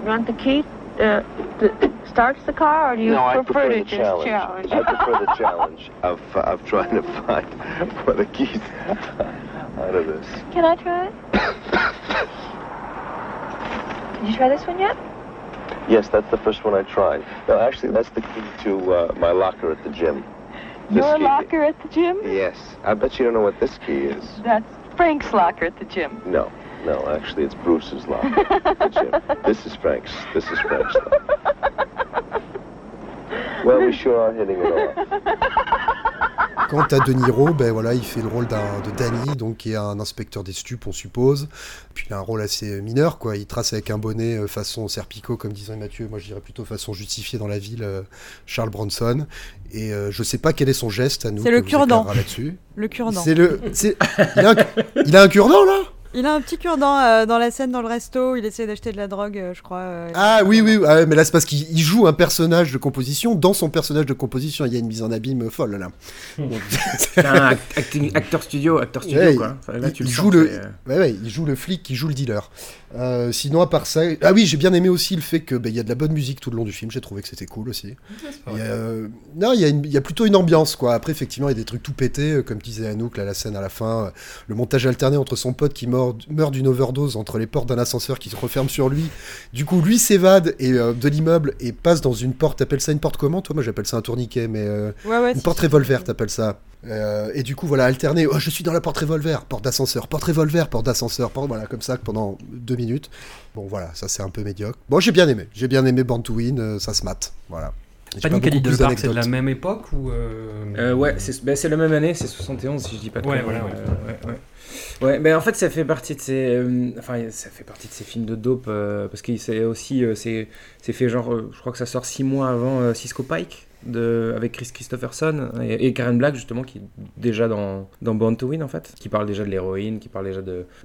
You want the key uh, that starts the car, or do you no, I prefer, prefer to the just challenge. challenge? I prefer the challenge of, uh, of trying to find [laughs] where the keys [laughs] out of this. Can I try it? [coughs] Did you try this one yet? Yes, that's the first one I tried. No, actually, that's the key to uh, my locker at the gym. This Your key- locker at the gym? Yes. I bet you don't know what this key is. That's Frank's locker at the gym. No, no, actually, it's Bruce's locker at the gym. [laughs] This is Frank's. This is Frank's locker. Well, we sure are hitting it off. [laughs] Quant à De Niro, ben voilà, il fait le rôle d'un de Danny, donc qui est un inspecteur des stupes, on suppose. Puis il a un rôle assez mineur, quoi. Il trace avec un bonnet euh, façon Serpico, comme disait Mathieu. Moi, je dirais plutôt façon justifiée dans la ville, euh, Charles Bronson. Et euh, je sais pas quel est son geste à nous. C'est le cure-dent. là-dessus. Le cure-dent. C'est le. c'est- Il, a un... il a un cure-dent là? Il a un petit cure-dent euh, dans la scène dans le resto, il essaie d'acheter de la drogue, euh, je crois. euh, Ah oui, oui, ah mais là c'est parce qu'il il joue un personnage de composition dans son personnage de composition. Il y a une mise en abîme folle là. Donc, [laughs] C'est un act- acting- acteur studio, acteur studio Ouais, quoi. Enfin, là, il, tu le il sens, joue le, ouais, ouais, il joue le flic qui joue le dealer. Euh, sinon, à part ça, ah oui, j'ai bien aimé aussi le fait que bah, il y a de la bonne musique tout le long du film. J'ai trouvé que c'était cool aussi. [laughs] Et, euh, non, il y, a une- il y a plutôt une ambiance quoi. Après, effectivement, il y a des trucs tout pétés, euh, comme disait Anouk, là, la scène à la fin, le montage alterné entre son pote qui meurt, meurt d'une overdose entre les portes d'un ascenseur qui se referme sur lui. Du coup, lui s'évade et euh, de l'immeuble et passe dans une porte. T'appelles ça une porte comment Toi, moi, j'appelle ça un tourniquet, mais euh, Ouais, ouais, une si, porte revolver, t'appelles ça. Euh, et du coup, voilà, alterné. Oh, je suis dans la porte revolver, porte d'ascenseur, porte revolver, porte d'ascenseur, porte, voilà, comme ça pendant deux minutes. Bon, voilà, ça c'est un peu médiocre. Bon, j'ai bien aimé. J'ai bien aimé Born to Win, euh, ça se mate. Voilà. Panic at Little Park, c'est de la même époque ou euh, Euh, ouais, c'est c'est la même année, c'est 71 si je dis pas de Ouais, voilà, ouais. Ouais, ouais. Ouais, mais en fait ça fait partie de ces, euh, enfin ça fait partie de ces films de dope euh, parce que c'est aussi, euh, c'est c'est fait genre, euh, je crois que ça sort six mois avant euh, Cisco Pike. Avec Chris Christopherson et, Karen Black justement qui est déjà dans, dans Born to Win en fait. Qui parle déjà de l'héroïne qui parle déjà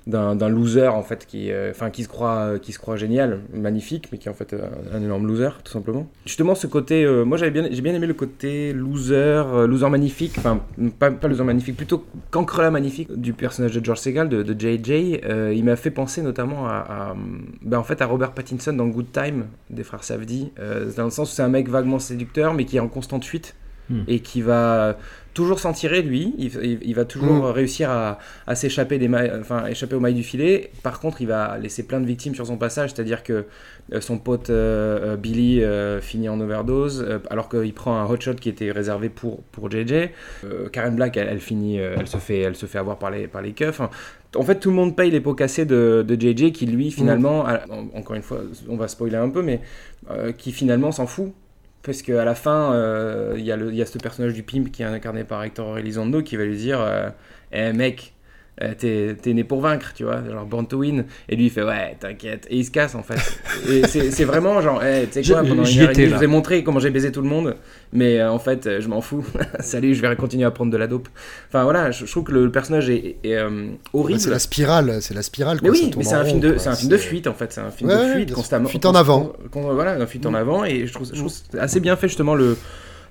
d'un loser en fait qui euh, qui se croit qui se croit génial magnifique mais qui est en fait euh, un énorme loser tout simplement. Justement ce côté euh, moi j'avais bien j'ai bien aimé le côté loser euh, loser magnifique enfin pas, pas loser magnifique plutôt cancrelat magnifique du personnage de George Segal de, de JJ Euh, il m'a fait penser notamment à, ben, en fait à Robert Pattinson dans Good Time des frères Safdie. Euh, dans le sens où c'est un mec vaguement séducteur mais qui est en constante fuite Hmm. et qui va toujours s'en tirer lui il, il- il va toujours Mm. réussir à, à s'échapper des mailles, enfin échapper aux mailles du filet par contre il va laisser plein de victimes sur son passage c'est à dire que euh, son pote euh, euh, Billy euh, finit en overdose euh, alors qu'il prend un hot shot qui était réservé pour pour JJ Euh, Karen Black elle, elle finit euh, elle se fait elle se fait avoir par les par les keufs en fait, tout le monde paye les pots cassés de, de JJ qui, lui, finalement, à- en- encore une fois, on va spoiler un peu, mais euh, qui finalement s'en fout. Parce qu'à la fin, euh, il y, a ce personnage du pimp qui est incarné par Hector Elizondo qui va lui dire euh, Eh mec, euh, t'es t'es né pour vaincre, tu vois, genre born to win. Et lui il fait Ouais, t'inquiète. Et il se casse en fait. et c'est c'est vraiment genre, Eh, tu sais quoi, pendant j'y une heure et étais, demie, je vous ai montré comment j'ai baisé tout le monde, mais euh, en fait, je m'en fous. [laughs] Salut, je vais continuer à prendre de la dope. Enfin voilà, je, je trouve que le personnage est, est, euh, horrible. Ouais, c'est la spirale, c'est la spirale. Mais quoi, ça oui, mais c'est un film de, quoi. c'est un film de fuite en fait, c'est un film Ouais, de fuite constamment. Fuite en avant. con- con- voilà, un fuite en avant et je trouve, je trouve c'est assez bien fait justement le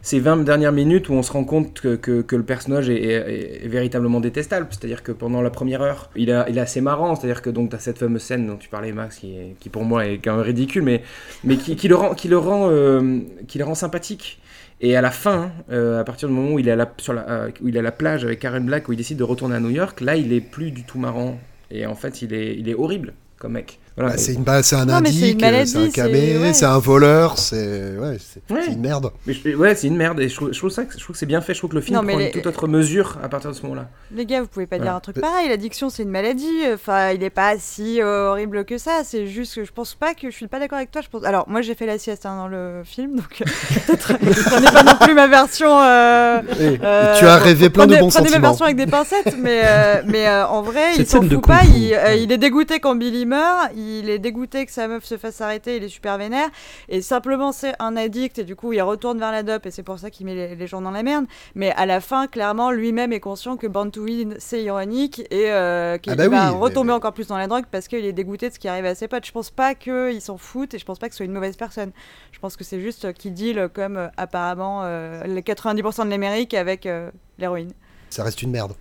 ces 20 dernières minutes où on se rend compte que, que, le personnage est, véritablement détestable. C'est-à-dire que pendant la première heure, il, a, est assez marrant. C'est-à-dire que donc tu as cette fameuse scène dont tu parlais Max, qui, qui pour moi est quand même ridicule, mais, mais qui, le rend, qui le rend, euh, qui le rend sympathique. Et à la fin, euh, à partir du moment où il, est à la, euh, où il est à la plage avec Karen Black, où il décide de retourner à New York, là il est plus du tout marrant. Et en fait, il est, il est horrible comme mec. Voilà. Bah, c'est une ba- c'est un Non, c'est indique, une euh, c'est un c'est- camé, ouais. c'est un voleur, c'est ouais, c'est Ouais. c'est une merde. Mais je- ouais, c'est une merde et je trouve, je trouve ça, que- je trouve que c'est bien fait. Je trouve que le film Non, mais prend les- une toute autre mesure à partir de ce moment-là. Les gars, vous pouvez pas dire un truc pareil. L'addiction, c'est une maladie. Enfin, il est pas si euh, horrible que ça. C'est juste que je pense pas que je suis pas d'accord avec toi. Je pense. Alors, moi, j'ai fait la sieste hein, dans le film, donc euh, [laughs] peut-être prenez pas non plus ma version. euh, euh, tu as rêvé plein de prenez- bons Prenez ma sentiments. version avec des pincettes, mais euh, mais euh, en vrai, Cette il s'en fout pas. Il, il est dégoûté quand Billy meurt. Il, il est dégoûté que sa meuf se fasse arrêter, il est super vénère. Et simplement, c'est un addict et du coup, il retourne vers la dope et c'est pour ça qu'il met les, les gens dans la merde. Mais à la fin, clairement, lui-même est conscient que Born to Win, c'est ironique et euh, qu'il Ah bah va oui, mais- retomber encore plus dans la drogue parce qu'il est dégoûté de ce qui arrive à ses potes. Je pense pas qu'il s'en fout et je pense pas que ce soit une mauvaise personne. Je pense que c'est juste qu'il deal comme euh, apparemment euh, les 90% de l'Amérique avec euh, l'héroïne. Ça reste une merde.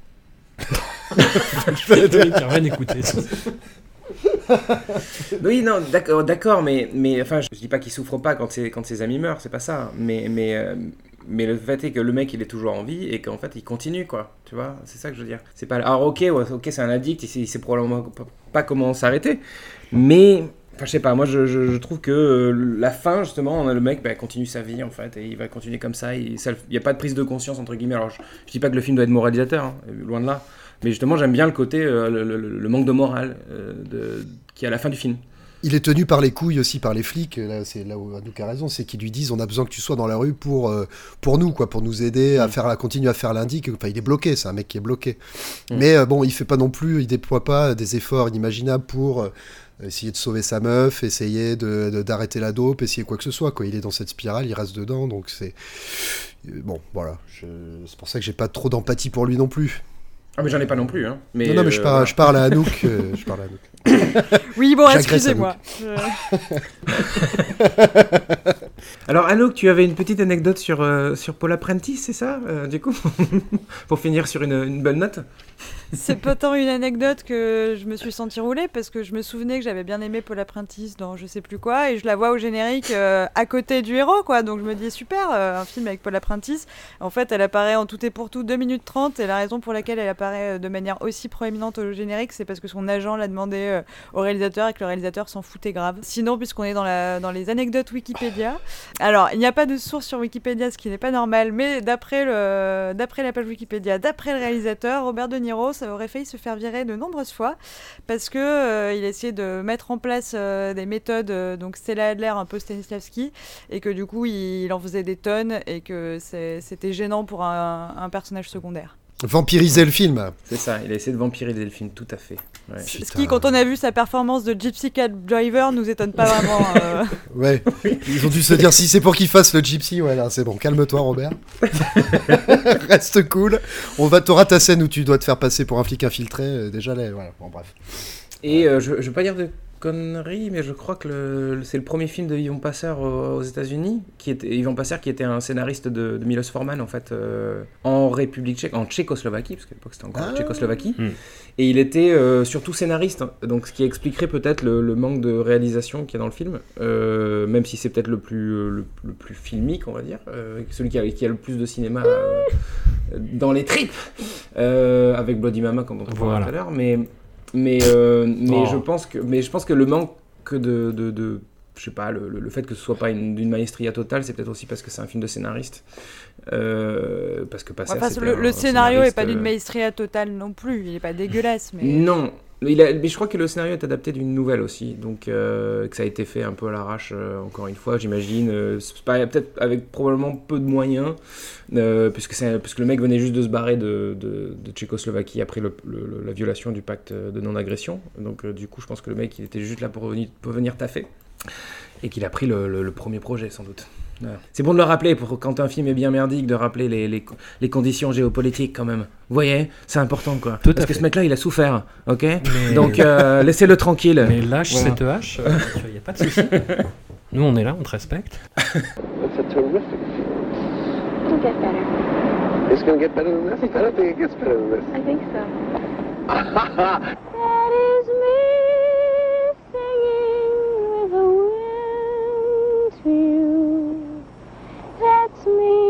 [laughs] Je vais écouter. [laughs] [laughs] Oui, non, d'accord, d'accord, mais, mais enfin, je, dis pas qu'il souffre pas quand, ses- quand ses amis meurent, c'est pas ça. Mais, mais, euh, mais le fait est que le mec, il est toujours en vie et qu'en fait, il continue, quoi. Tu vois, c'est ça que je veux dire. C'est pas. Alors, ok, ok, c'est un addict, il sait, il sait probablement pas- comment s'arrêter. Mais. Enfin, je sais pas, moi je trouve que euh, la fin, justement, on a le mec bah, continue sa vie en fait, et il va continuer comme ça. Il n'y a pas de prise de conscience, entre guillemets. Alors, je, je dis pas que le film doit être moralisateur, hein, loin de là. Mais justement, j'aime bien le côté, euh, le, le- le manque de morale euh, de, qui est à la fin du film. Il est tenu par les couilles aussi par les flics. Là, c'est là où Anouk a raison, c'est qu'ils lui disent on a besoin que tu sois dans la rue pour euh, pour nous quoi, pour nous aider Mm. à faire à continuer à faire l'indique. Enfin, il est bloqué, c'est un mec qui est bloqué. Mm. Mais euh, bon, il fait pas non plus, il déploie pas des efforts inimaginables pour euh, essayer de sauver sa meuf, essayer de d'arrêter la dope, essayer quoi que ce soit. Quoi, il est dans cette spirale, il reste dedans, donc c'est euh, bon, voilà. Je- C'est pour ça que j'ai pas trop d'empathie pour lui non plus. Ah, mais j'en ai pas non plus, hein. Mais, non, non, mais je euh, parle, je parle à Anouk. euh, je parle à Anouk. [coughs] Oui, bon, excusez-moi. [laughs] Alors, Anouk, tu avais une petite anecdote sur, euh, sur Paul Apprentice, c'est ça, euh, du coup [laughs] Pour finir sur une, une bonne note? C'est pas tant une anecdote que je me suis senti rouler parce que je me souvenais que j'avais bien aimé Paul Apprentice dans je sais plus quoi et je la vois au générique euh, à côté du héros quoi. Donc je me dis super euh, un film avec Paul Apprentice en fait elle apparaît en tout et pour tout 2 minutes 30 et la raison pour laquelle elle apparaît de manière aussi proéminente au générique c'est parce que son agent l'a demandé euh, au réalisateur et que le réalisateur s'en foutait grave sinon puisqu'on est dans, la, dans les anecdotes Wikipédia alors il n'y a pas de source sur Wikipédia ce qui n'est pas normal mais d'après la page Wikipédia d'après le réalisateur Robert De Niro ça aurait failli se faire virer de nombreuses fois parce que euh, il essayait de mettre en place euh, des méthodes euh, donc Stella Adler un peu Stanislavski et que du coup il, il en faisait des tonnes et que c'était gênant pour un, un personnage secondaire. Vampiriser le film. C'est ça, il a essayé de vampiriser le film, tout à fait. Ouais. Ce qui, quand on a vu sa performance de Gypsy Cab Driver, nous étonne pas [laughs] vraiment. euh. Ouais, ils ont dû se dire si c'est pour qu'il fasse le gypsy, ouais, là c'est bon, calme-toi Robert. [laughs] Reste cool. On va t'auras ta scène où tu dois te faire passer pour un flic infiltré, euh, déjà là, voilà, bon bref. Et euh, je, je veux pas dire de conneries, mais je crois que c'est le premier film de Yvon Passer aux, aux États-Unis, qui était Yvon Passer qui était un scénariste de, de Milos Forman en fait euh, en République tchèque, en Tchécoslovaquie, parce qu'à l'époque c'était encore Ah. Tchécoslovaquie. Hmm. Et il était euh, surtout scénariste, hein, donc ce qui expliquerait peut-être le, le manque de réalisation qu'il y a dans le film, euh, même si c'est peut-être le plus le, le plus filmique, on va dire, euh, celui qui a, qui a le plus de cinéma euh, dans les tripes, euh, avec Bloody Mama comme on en parlait Voilà. tout à l'heure, mais mais euh, mais Oh. je pense que mais je pense que le manque de, de, de je sais pas, le, le- le fait que ce soit pas une, d'une maestria totale, c'est peut-être aussi parce que c'est un film de scénariste. Euh, parce que Passer, c'était le, un le scénario est pas d'une euh, maestria totale non plus. Il est pas dégueulasse, mais. non, mais je crois que le scénario est adapté d'une nouvelle aussi, donc euh, que ça a été fait un peu à l'arrache, euh, encore une fois, j'imagine. euh, peut-être avec probablement peu de moyens, puisque, le mec venait juste de se barrer de, Tchécoslovaquie après la violation du pacte de non-agression. Donc du coup, je pense que le mec, il était juste là pour venir, taffer, et qu'il a pris le premier projet, sans doute. C'est bon de le rappeler, pour quand un film est bien merdique, de rappeler les, les, les conditions géopolitiques quand même. Vous voyez, c'est important quoi. Tout Parce que fait. ce mec-là, il a souffert, ok Mais- Donc euh, [laughs] laissez-le tranquille. Mais lâche Voilà. cette hache, il n'y a pas de souci. [laughs] Nous, on est là, on te respecte. [laughs] me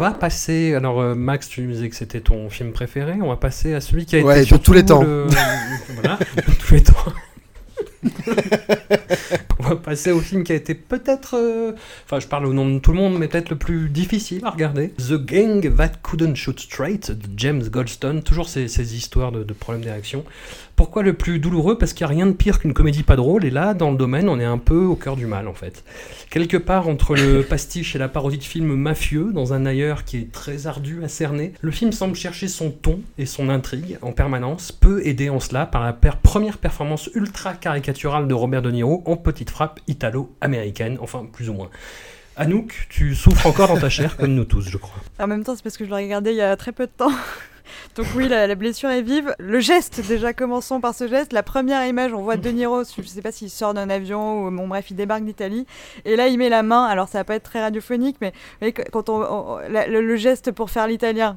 va passer. Alors, euh, Max, tu nous disais que c'était ton film préféré. On va passer à celui qui a Ouais, été. de tous les temps. le- [laughs] voilà, de tous les temps. [laughs] Va passer au film qui a été peut-être, euh, enfin je parle au nom de tout le monde, mais peut-être le plus difficile à regarder. The Gang That Couldn't Shoot Straight de James Goldstone. Toujours ces, ces histoires de, de problèmes d'érection. Pourquoi le plus douloureux? Parce qu'il n'y a rien de pire qu'une comédie pas drôle, et là, dans le domaine, on est un peu au cœur du mal en fait. Quelque part entre le [laughs] pastiche et la parodie de film mafieux, dans un ailleurs qui est très ardu à cerner, le film semble chercher son ton et son intrigue en permanence, peu aidé en cela par la première performance ultra caricaturale de Robert De Niro en petite frappe italo-américaine, enfin plus ou moins. Anouk, tu souffres encore dans ta chair comme nous tous, je crois. En même temps, c'est parce que je l'ai regardé il y a très peu de temps. [laughs] Donc oui, la, la blessure est vive. Le geste, déjà commençons par ce geste. La première image, on voit De Niro, je sais pas s'il sort d'un avion ou bon bref, il débarque d'Italie. Et là, il met la main. Alors ça va pas être très radiophonique, mais, mais quand on, on- la- le, le geste pour faire l'italien.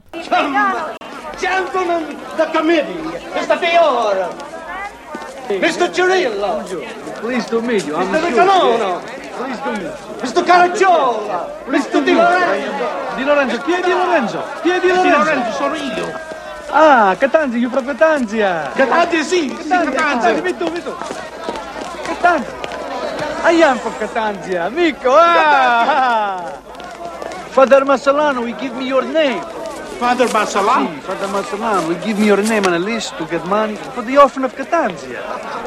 Gentlemen, the committee, Mr. Fiore, Mr. Cirillo, Pleased to meet you. I'm Mr. Sure. Niccolono, Pleased to meet you. Mr. Caracciola, Mr. Di Lorenzo. Di Lorenzo, chi è Di Lorenzo? Chi è Di Di Lorenzo? Lorenzo sono io. Ah, Catanzi, you from Catanzia. Catanzia, sì, sì, Catanzia, Catanzia. Catanzia, tu, tu. Catanzia. I am from Catanzia, amico. Ah! Father Massolano, will give me your name. Father Bassalà? Sì, Father Massolano, will give me your name on a list to get money for the orphan of Catanzia.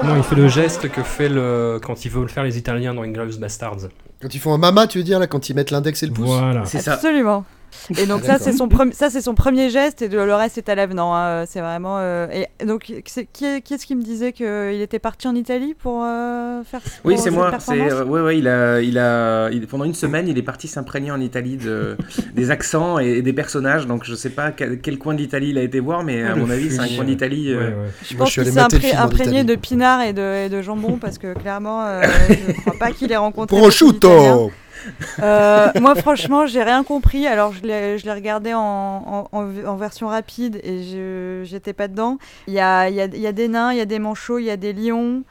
Non, il fait le geste que fait le quand ils veulent faire les Italiens dans Inglourious Bastards. Quand ils font un mama, tu veux dire, là, quand ils mettent l'index et le pouce Voilà. Absolument. Et donc ça c'est son premier ça c'est son premier geste et de- le reste est à l'avenant hein. c'est vraiment euh, et donc c'est- qui est, qui est-ce qui me disait qu'il était parti en Italie pour euh, faire Oui, pour c'est cette moi. C'est euh, ouais, ouais. Il a, il a, il- pendant une semaine, il est parti s'imprégner en Italie de [laughs] des accents et, des personnages. Donc je sais pas quel, quel coin d'Italie il a été voir, mais Ah, à le mon avis, c'est un coin d'Italie. euh, ouais, ouais. Je pense qu'il s'est impré- imprégné de pinard et de, et de jambon parce que clairement euh, [laughs] je crois pas qu'il ait rencontré. Prosciutto Euh, moi, franchement, j'ai rien compris. Alors, je l'ai, je l'ai regardé en, en, en- en version rapide et je j'étais pas dedans. Il y a, il y, a, il y a des nains, il y a des manchots, il y a des lions.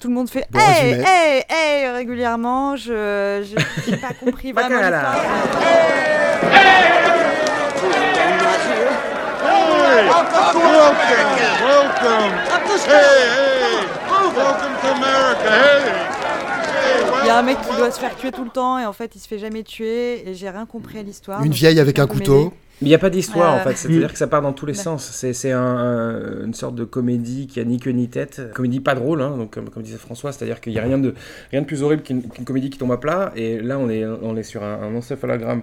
Tout le monde fait Bon hey, résumé. hey, hey régulièrement. Je j'ai pas compris vraiment. Welcome. Hey, hey. Welcome to America. Hey. Il y a un mec qui doit se faire tuer tout le temps et en fait, il se fait jamais tuer et j'ai rien compris à l'histoire. Une vieille avec un couteau. mêlée. Il n'y a pas d'histoire Euh, en fait, c'est-à-dire Mm. que ça part dans tous les Ouais. sens. C'est c'est un- un- une sorte de comédie qui a ni queue ni tête. Comédie pas drôle, hein, donc comme, comme disait François, c'est-à-dire qu'il n'y a rien de, rien de plus horrible qu'une comédie qui tombe à plat. Et là, on est, on est sur un, un encéphalogramme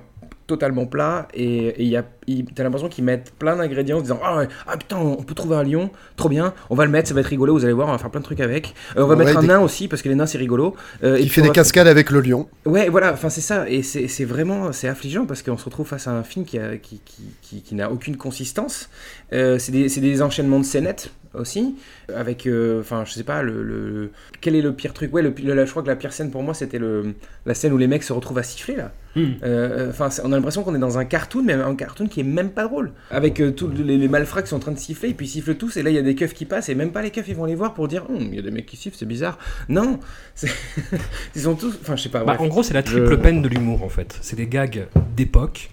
totalement plat et et il y a, il- t'as l'impression qu'ils mettent plein d'ingrédients en disant ah, ouais, ah putain on peut trouver un lion trop bien on va le mettre ça va être rigolo vous allez voir on va faire plein de trucs avec Euh, on va mettre un des- nain aussi parce que les nains c'est rigolo Euh, Il fait des va- cascades avec le lion. Ouais, voilà, enfin c'est ça, et c'est vraiment, c'est affligeant parce qu'on se retrouve face à un film qui, a- qui, qui, qui, qui n'a aucune consistance. Euh, c'est des, c'est des enchaînements de scénettes aussi, avec, euh, enfin je sais pas, le, le- quel est le pire truc? Ouais, le, le- la- je crois que la pire scène pour moi c'était la scène où les mecs se retrouvent à siffler là. Hmm. Euh, Enfin, on a l'impression qu'on est dans un cartoon, mais un cartoon qui est même pas drôle. Avec euh, tous les, les malfrats qui sont en train de siffler, et puis ils sifflent tous, et là il y a des keufs qui passent, et même pas les keufs ils vont les voir pour dire, Hum, il y a des mecs qui sifflent, c'est bizarre. Non, [laughs] ils sont tous, enfin je sais pas. Bah, en gros, c'est la triple Je- peine de l'humour en fait. C'est des gags d'époque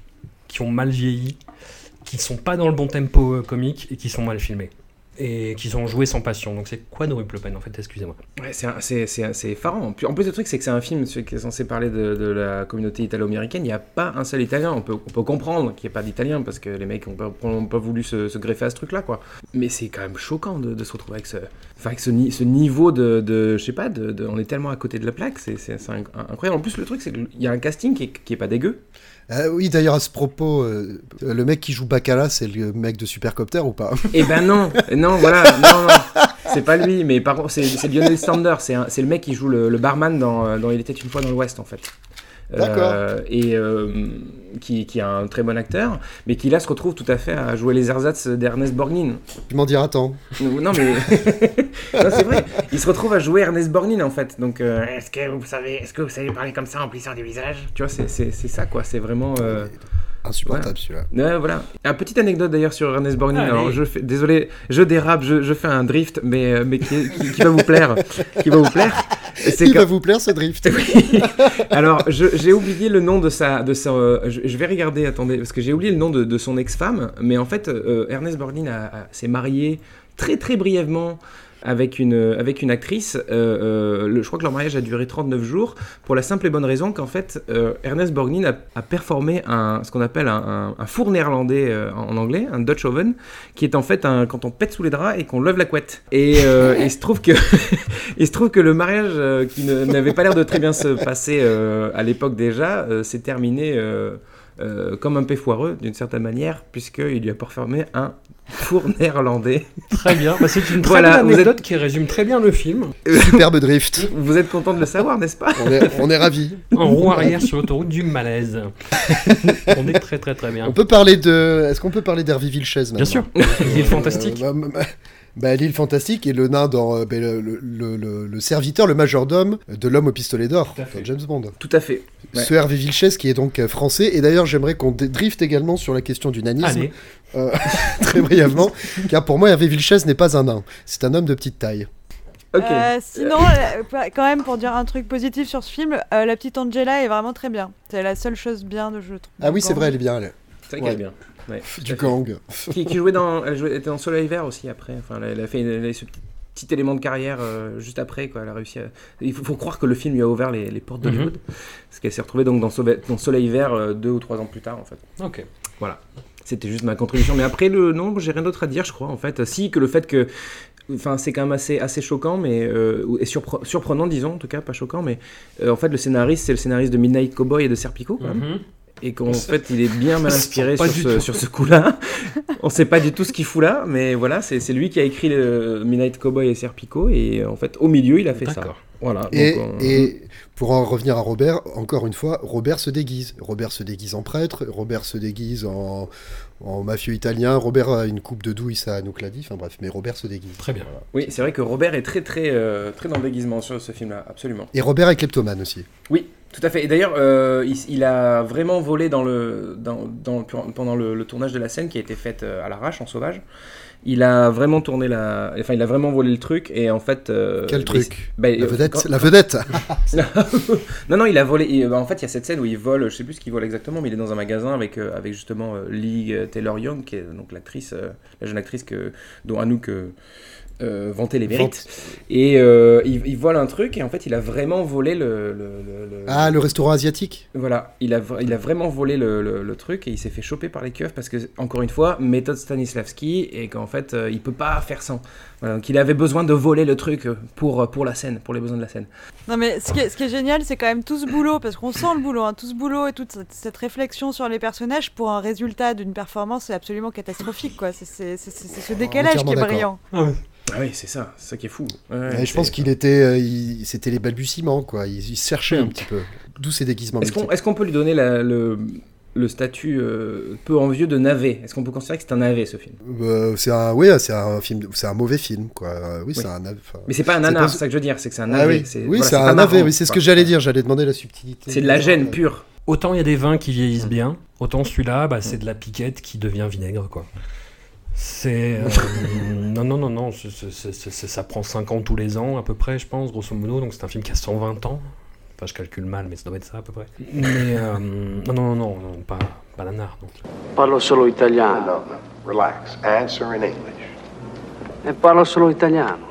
qui ont mal vieilli, qui sont pas dans le bon tempo euh, comique et qui sont mal filmés. Et qui sont joués sans passion. Donc c'est quadruple peine en fait, excusez-moi. Ouais, c'est effarant. En plus, le truc, c'est que c'est un film qui est censé parler de, la communauté italo-américaine. Il n'y a pas un seul italien. On peut, on peut comprendre qu'il n'y ait pas d'italien parce que les mecs n'ont pas, pas voulu se, greffer à ce truc-là, quoi. Mais c'est quand même choquant de, se retrouver avec ce, avec ce, ni- ce niveau de, de- je sais pas, on est tellement à côté de la plaque, c'est c'est- c'est inc- incroyable. En plus, le truc, c'est qu'il y a un casting qui est, qui est pas dégueu. Ah oui, d'ailleurs, à ce propos, euh, le mec qui joue Bacala, c'est le mec de Supercopter ou pas? Eh ben non, non, voilà, non, non, c'est pas lui, mais par contre, c'est Lionel Sander, c'est le mec qui joue le, le barman dans, euh, dans Il était une fois dans l'Ouest, en fait. D'accord. Euh, et euh, qui, qui est un très bon acteur, mais qui là se retrouve tout à fait à jouer les ersatz d'Ernest Borgnine. Tu m'en diras tant. Non, mais. [laughs] non, c'est vrai, il se retrouve à jouer Ernest Borgnine, en fait. Donc, euh, est-ce que vous savez, est-ce que vous savez parler comme ça en plissant du visage Tu vois, c'est- ça, quoi, c'est vraiment. euh, Insupportable celui-là. Ouais, voilà. Une petite anecdote d'ailleurs sur Ernest Borgnine. Allez. Alors, je fais, désolé, je dérape, je, je fais un drift, mais, euh, mais qui, qui- qui va vous plaire. qui va vous plaire. C'est que- va vous plaire ce drift? Oui. Alors, j'ai oublié le nom de sa. De sa euh, je, je vais regarder, attendez, parce que j'ai oublié le nom de, de son ex-femme, mais en fait, euh, Ernest Borgnine a- a- s'est marié très très brièvement avec une, avec une actrice. Euh, euh, je crois que leur mariage a duré 39 jours pour la simple et bonne raison qu'en fait, euh, Ernest Borgnine a, performé un, ce qu'on appelle un, four néerlandais euh, en anglais, un Dutch oven, qui est en fait un, quand on pète sous les draps et qu'on lève la couette. Et euh, il se trouve que [laughs] il se trouve que le mariage euh, qui n'avait pas l'air de très bien se passer euh, à l'époque déjà euh, s'est terminé euh, euh, comme un peu foireux d'une certaine manière puisqu'il lui a performé un four néerlandais. Très bien, Bah, c'est une très Voilà, êtes- anecdote qui résume très bien le film. Superbe drift. Vous êtes content de le savoir, n'est-ce pas On est, on est ravis. En roue arrière sur l'autoroute du malaise. [laughs] On est très très très bien. On peut parler de. Est-ce qu'on peut parler d'Hervé Vilches maintenant Bien sûr. L'île fantastique. Euh, bah, bah, bah, L'île fantastique et le nain dans euh, bah, le, le- le- le serviteur, le majordome de l'homme au pistolet d'or James Bond. Tout à fait. Ouais. Ce Hervé Vilches qui est donc euh, français. Et d'ailleurs, j'aimerais qu'on dé- drift également sur la question du nanisme. Allez, Euh, [laughs] très brièvement. car pour moi, Hervé Vilches n'est pas un nain. C'est un homme de petite taille. Euh, sinon, euh, quand même, pour dire un truc positif sur ce film, euh, la petite Angela est vraiment très bien. C'est la seule chose bien de je trouve. Ah oui, c'est vrai, elle est bien. Elle. C'est vrai qu'elle est bien. Ouais, Du gang. Qui, qui jouait dans, elle jouait, était dans Soleil Vert aussi après. Enfin, elle, a- elle a fait elle a eu ce petit, petit élément de carrière euh, juste après. Quoi. Elle a réussi à... Il faut, faut croire que le film lui a ouvert les, les portes d'Hollywood. Parce qu'elle s'est retrouvée donc dans, Sauve- dans Soleil Vert euh, deux ou trois ans plus tard en fait. ok. Voilà. C'était juste ma contribution. Mais après, le non, j'ai rien d'autre à dire, je crois, en fait. Si, que le fait que. Enfin, c'est quand même assez, assez choquant, mais. euh, et surpre- surprenant, disons, en tout cas, pas choquant, mais. euh, en fait, le scénariste, c'est le scénariste de Midnight Cowboy et de Serpico, quand même. Mhm. Et qu'en fait, il est bien mal inspiré sur ce, sur ce coup-là. [laughs] On sait pas du tout ce qu'il fout là, mais voilà, c'est c'est lui qui a écrit le Midnight Cowboy et Serpico, et en fait, au milieu, il a fait ça. D'accord. Voilà. Et, donc, et pour en revenir à Robert, encore une fois, Robert se déguise. Robert se déguise en prêtre, Robert se déguise en, en mafieux italien, Robert a une coupe de douille, ça nous l'a dit, enfin bref, mais Robert se déguise. Très bien. Oui, c'est vrai que Robert est très, très, euh, très dans le déguisement sur ce film-là, absolument. Et Robert est kleptomane aussi. Oui, tout à fait. Et d'ailleurs, euh, il, il a vraiment volé dans le, dans, dans- pendant le, le tournage de la scène qui a été faite euh, à l'arrache, en sauvage. Il a vraiment tourné la. Enfin, il a vraiment volé le truc et en fait. euh, Quel truc bah, La euh, vedette, quand- la vedette [laughs] non, non, il a volé. bah, en fait, il y a cette scène où il vole, je sais plus ce qu'il vole exactement, mais il est dans un magasin avec, euh, avec justement Lee Taylor Young, qui est donc l'actrice, la jeune actrice que, dont Anouk euh, vantait les mérites. Et euh, il, il vole un truc et en fait, il a vraiment volé le. le- le- le- Ah, le restaurant asiatique Voilà, il a, il a vraiment volé le, le- le truc et il s'est fait choper par les keufs parce que, encore une fois, méthode Stanislavski et qu'en fait, euh, il peut pas faire sans. Voilà, donc il avait besoin de voler le truc pour, pour la scène, pour les besoins de la scène. Non mais ce qui est, ce qui est génial, c'est quand même tout ce boulot, parce qu'on sent le boulot, hein, tout ce boulot et toute cette, cette réflexion sur les personnages pour un résultat d'une performance absolument catastrophique, quoi. C'est ce décalage qui est brillant. Ah oui, c'est ça, c'est ça qui est fou. Ouais, Ouais, je pense qu'il était, euh, il- c'était les balbutiements, quoi. Il, il se cherchait un Mm. petit peu. D'où ces déguisements. Est-ce qu'on est qu'on peut lui donner la- le, le statut euh, peu envieux de navet? Est-ce qu'on peut considérer que c'est un navet ce film? Euh, c'est un, oui, c'est un film, c'est un mauvais film, quoi. Euh, oui, c'est un. enfin, Mais c'est pas un c'est nanar, pas- c'est ça que je veux dire, c'est que c'est un Ah navet. oui, c'est oui, voilà, c'est pas un navet. Oui, c'est ce que j'allais dire. J'allais demander la subtilité. C'est de la gêne pure. Autant il y a des vins qui vieillissent bien, autant celui-là, bah, c'est de la piquette qui devient vinaigre, quoi. C'est. euh, [laughs] non, non, non, non, c'est- c'est- c'est- c'est- ça prend 5 ans tous les ans, à peu près, je pense, grosso modo. Donc c'est un film qui a 120 ans. Enfin, je calcule mal, mais ça doit être ça, à peu près. Mais. euh, non, non, non, non, non, pas, pas nanar, non. Parlo solo italiano. No, no. Relax. Answer in English. E parlo solo italiano.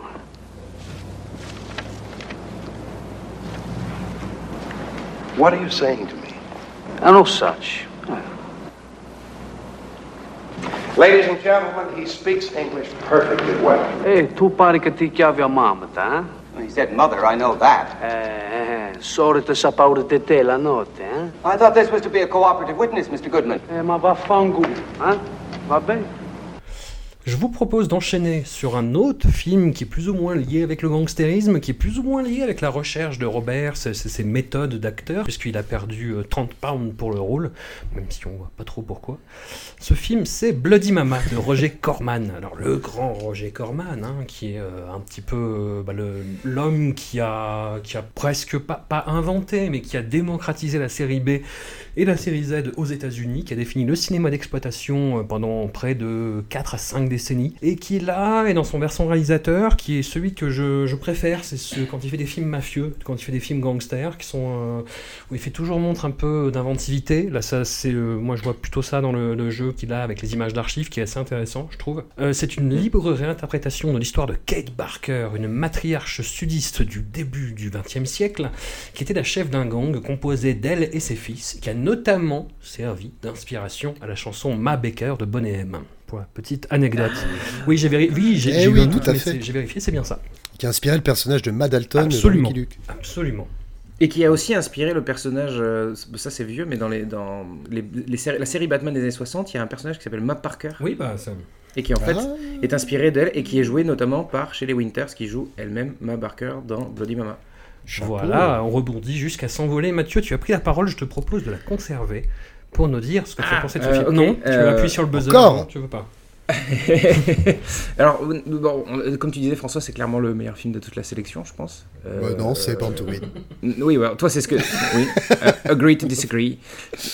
What are you saying to me? I know such. Ladies and gentlemen, he speaks English perfectly well. E tu pare che ti chiavi a mamma, eh? He said mother, I know that. Eh, eh, solito sa paura di te la notte, eh? I thought this was to be a cooperative witness, Mr. Goodman. Eh, ma vaffanculo, eh? Va bene? Je vous propose d'enchaîner sur un autre film qui est plus ou moins lié avec le gangstérisme, qui est plus ou moins lié avec la recherche de Robert, ses, méthodes d'acteur, puisqu'il a perdu euh, 30 pounds pour le rôle, même si on voit pas trop pourquoi. Ce film, c'est Bloody Mama de Roger Corman. Alors, le grand Roger Corman, hein, qui est euh, un petit peu euh, bah, l'homme qui a, presque pas, pas inventé, mais qui a démocratisé la série B et la série Z aux États-Unis, qui a défini le cinéma d'exploitation euh, pendant près de 4 à 5 décennies et qui là est dans son versant réalisateur, qui est celui que je, je préfère, c'est ce, quand il fait des films mafieux, quand il fait des films gangsters, qui sont euh, où il fait toujours montre un peu d'inventivité. Là, ça, c'est, euh, moi, je vois plutôt ça dans le, le jeu qu'il a avec les images d'archives, qui est assez intéressant, je trouve. Euh, c'est une libre réinterprétation de l'histoire de Kate Barker, une matriarche sudiste du début du XXe siècle, qui était la chef d'un gang composé d'elle et ses fils, qui a notamment servi d'inspiration à la chanson Ma Baker de Bonnet M. Petite anecdote. Oui, j'ai vérifié. Oui, j'ai Eh j'ai eu oui, un tout doute, à mais fait. c'est- J'ai vérifié, c'est bien ça. Qui a inspiré le personnage de Mad Alton Absolument. Luke. Absolument. Et qui a aussi inspiré le personnage, euh, ça c'est vieux, mais dans, les, dans les, les séries- la série Batman des années 60, il y a un personnage qui s'appelle Ma Parker. Oui, bah ça. Et qui en fait Ah. est inspiré d'elle et qui est joué notamment par Shelley Winters qui joue elle-même Ma Parker dans Bloody Mama. Voilà, on rebondit jusqu'à s'envoler. Mathieu, tu as pris la parole, je te propose de la conserver pour nous dire ce que tu as Ah, pensé de ce euh, film. Non, tu euh, appuies sur le buzzer. encore non, tu veux pas. [laughs] Alors, euh, bon, on- comme tu disais, François, c'est clairement le meilleur film de toute la sélection, je pense. Euh, Ouais, non, c'est Born to Win. Oui, toi, c'est ce que. Oui, agree to disagree.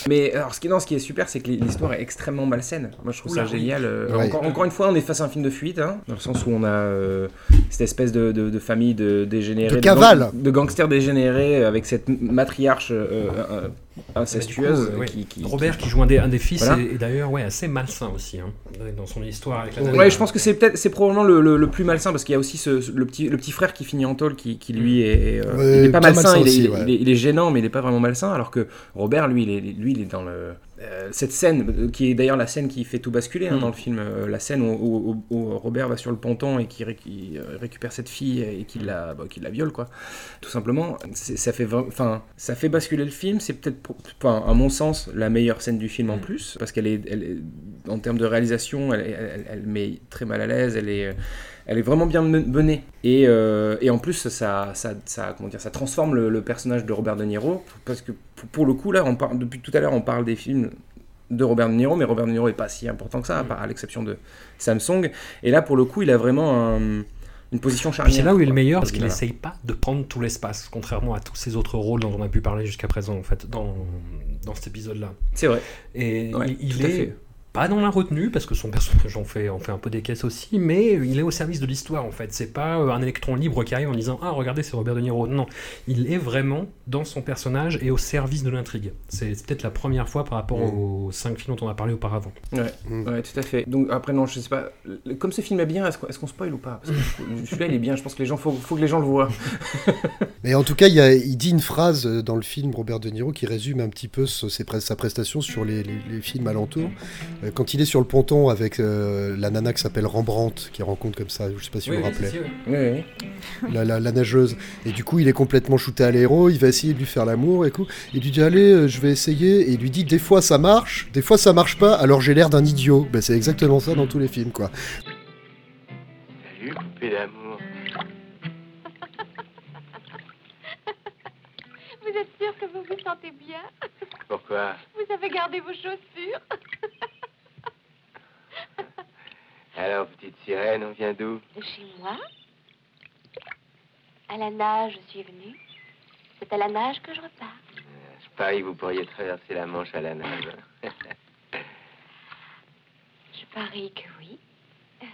Mais alors, ce qui, non, ce qui est super, c'est que l'histoire est extrêmement malsaine. Moi, je trouve Oula, ça génial. Encore, encore une fois, on est face à un film de fuite, hein, dans le sens où on a euh, cette espèce de, de- de famille de dégénérés. De cavale. gang- De, gangsters dégénérés avec cette matriarche euh, euh, incestueuse. Coup, ouais. qui, qui- Robert qui joue un des, un des fils Voilà. est, est d'ailleurs ouais, assez malsain aussi hein, dans son histoire avec la Ouais, nana. je pense que c'est peut-être, c'est probablement le, le- le plus malsain parce qu'il y a aussi ce, ce- le, petit, le petit frère qui finit en tôle qui, qui lui est, euh, Ouais, il est pas malsain, malsain il, est, aussi, il est- ouais. il est- il est gênant mais il est pas vraiment malsain alors que Robert lui il est, lui, il est dans le, euh, cette scène qui est d'ailleurs la scène qui fait tout basculer hein, Mm. dans le film, euh, la scène où, où- où- où Robert va sur le ponton et qui, ré- qui, euh, récupère cette fille et qui la, bah, qui la viole quoi, tout simplement. Ça fait, enfin, ça fait basculer le film. C'est peut-être, à mon sens, la meilleure scène du film en plus parce qu'elle est, elle est- en termes de réalisation, elle, elle- elle met très mal à l'aise. Elle est elle est vraiment bien men- menée. Et, euh, et en plus, ça, ça, ça, comment dire, ça transforme le, le personnage de Robert De Niro. Parce que pour, pour le coup, là, on parle, depuis tout à l'heure, on parle des films de Robert De Niro, mais Robert De Niro n'est pas si important que ça, à, part- à l'exception de Samsung. Et là, pour le coup, il a vraiment un- une position charnière. c'est là où il est le meilleur parce qu'il n'essaye pas de prendre tout l'espace, contrairement à tous ces autres rôles dont on a pu parler jusqu'à présent en fait dans, dans cet épisode-là. C'est vrai. Et Ouais, il, il tout à est fait. Pas dans la retenue parce que son personnage [laughs] en fait, en fait un peu des caisses aussi, mais il est au service de l'histoire en fait. C'est pas euh, un électron libre qui arrive en disant ah regardez c'est Robert De Niro. Non, il est vraiment dans son personnage et au service de l'intrigue. C'est peut-être la première fois par rapport Mm. aux cinq films dont on a parlé auparavant. Ouais, Mm. ouais, tout à fait. Donc après, non, je sais pas. Comme ce film est bien, est-ce qu'on est-ce qu'on spoil ou pas? Parce que Celui-là, il est bien. Je pense que les gens, faut, faut que les gens le voient. [laughs] Mais en tout cas, il, y a- il dit une phrase euh, dans le film Robert De Niro qui résume un petit peu ce- ses pres- sa prestation sur les, les- les films alentours. Euh, Quand il est sur le ponton avec euh, la nana qui s'appelle Rembrandt, qui rencontre comme ça, je sais pas si vous vous rappelez, Oui, oui. la, la- la nageuse. Et du coup, il est complètement shooté à l'héros, il va essayer de lui faire l'amour et coup. Il lui dit Allez, euh, je vais essayer. Et il lui dit Des fois ça marche, des fois ça marche pas, alors j'ai l'air d'un idiot. Ben, c'est exactement ça dans tous les films, quoi. Salut, poupée d'amour. [laughs] Vous êtes sûr que vous vous sentez bien? Pourquoi? Vous avez gardé vos chaussures? [laughs] Alors, petite sirène, on vient d'où De chez moi À la nage, je suis venue. C'est à la nage que je repars. Je parie que vous pourriez traverser la Manche à la nage. [laughs] Je parie que oui. [laughs]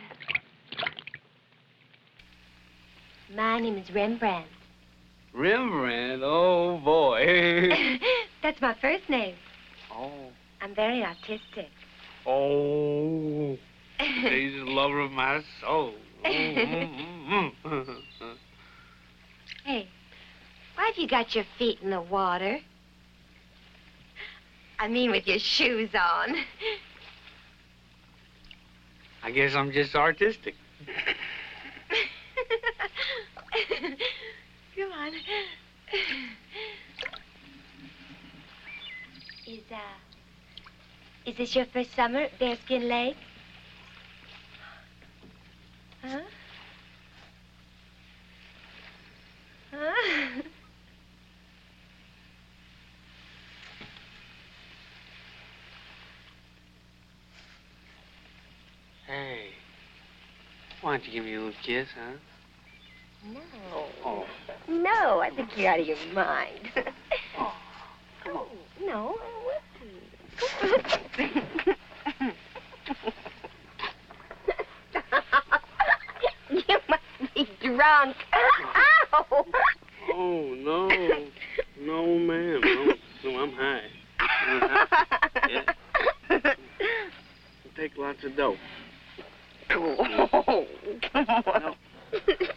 My name is Rembrandt. Rembrandt, oh boy. [laughs] That's my first name. oh, I'm very artistic. oh. He's the lover of my soul. [laughs] Hey, why have you got your feet in the water? I mean, with your shoes on. I guess I'm just artistic. [laughs] Come on. Is, uh, is this your first summer at Bearskin Lake? Huh? Huh? Hey, why don't you give me a little kiss, huh? No. Oh, No, I think you're out of your mind. [laughs] oh, come on. no. [laughs] around. [laughs] Ow! Oh, no. No, ma'am. No, no I'm high. I'm high. Yeah. Take lots of dope. Oh, come on. And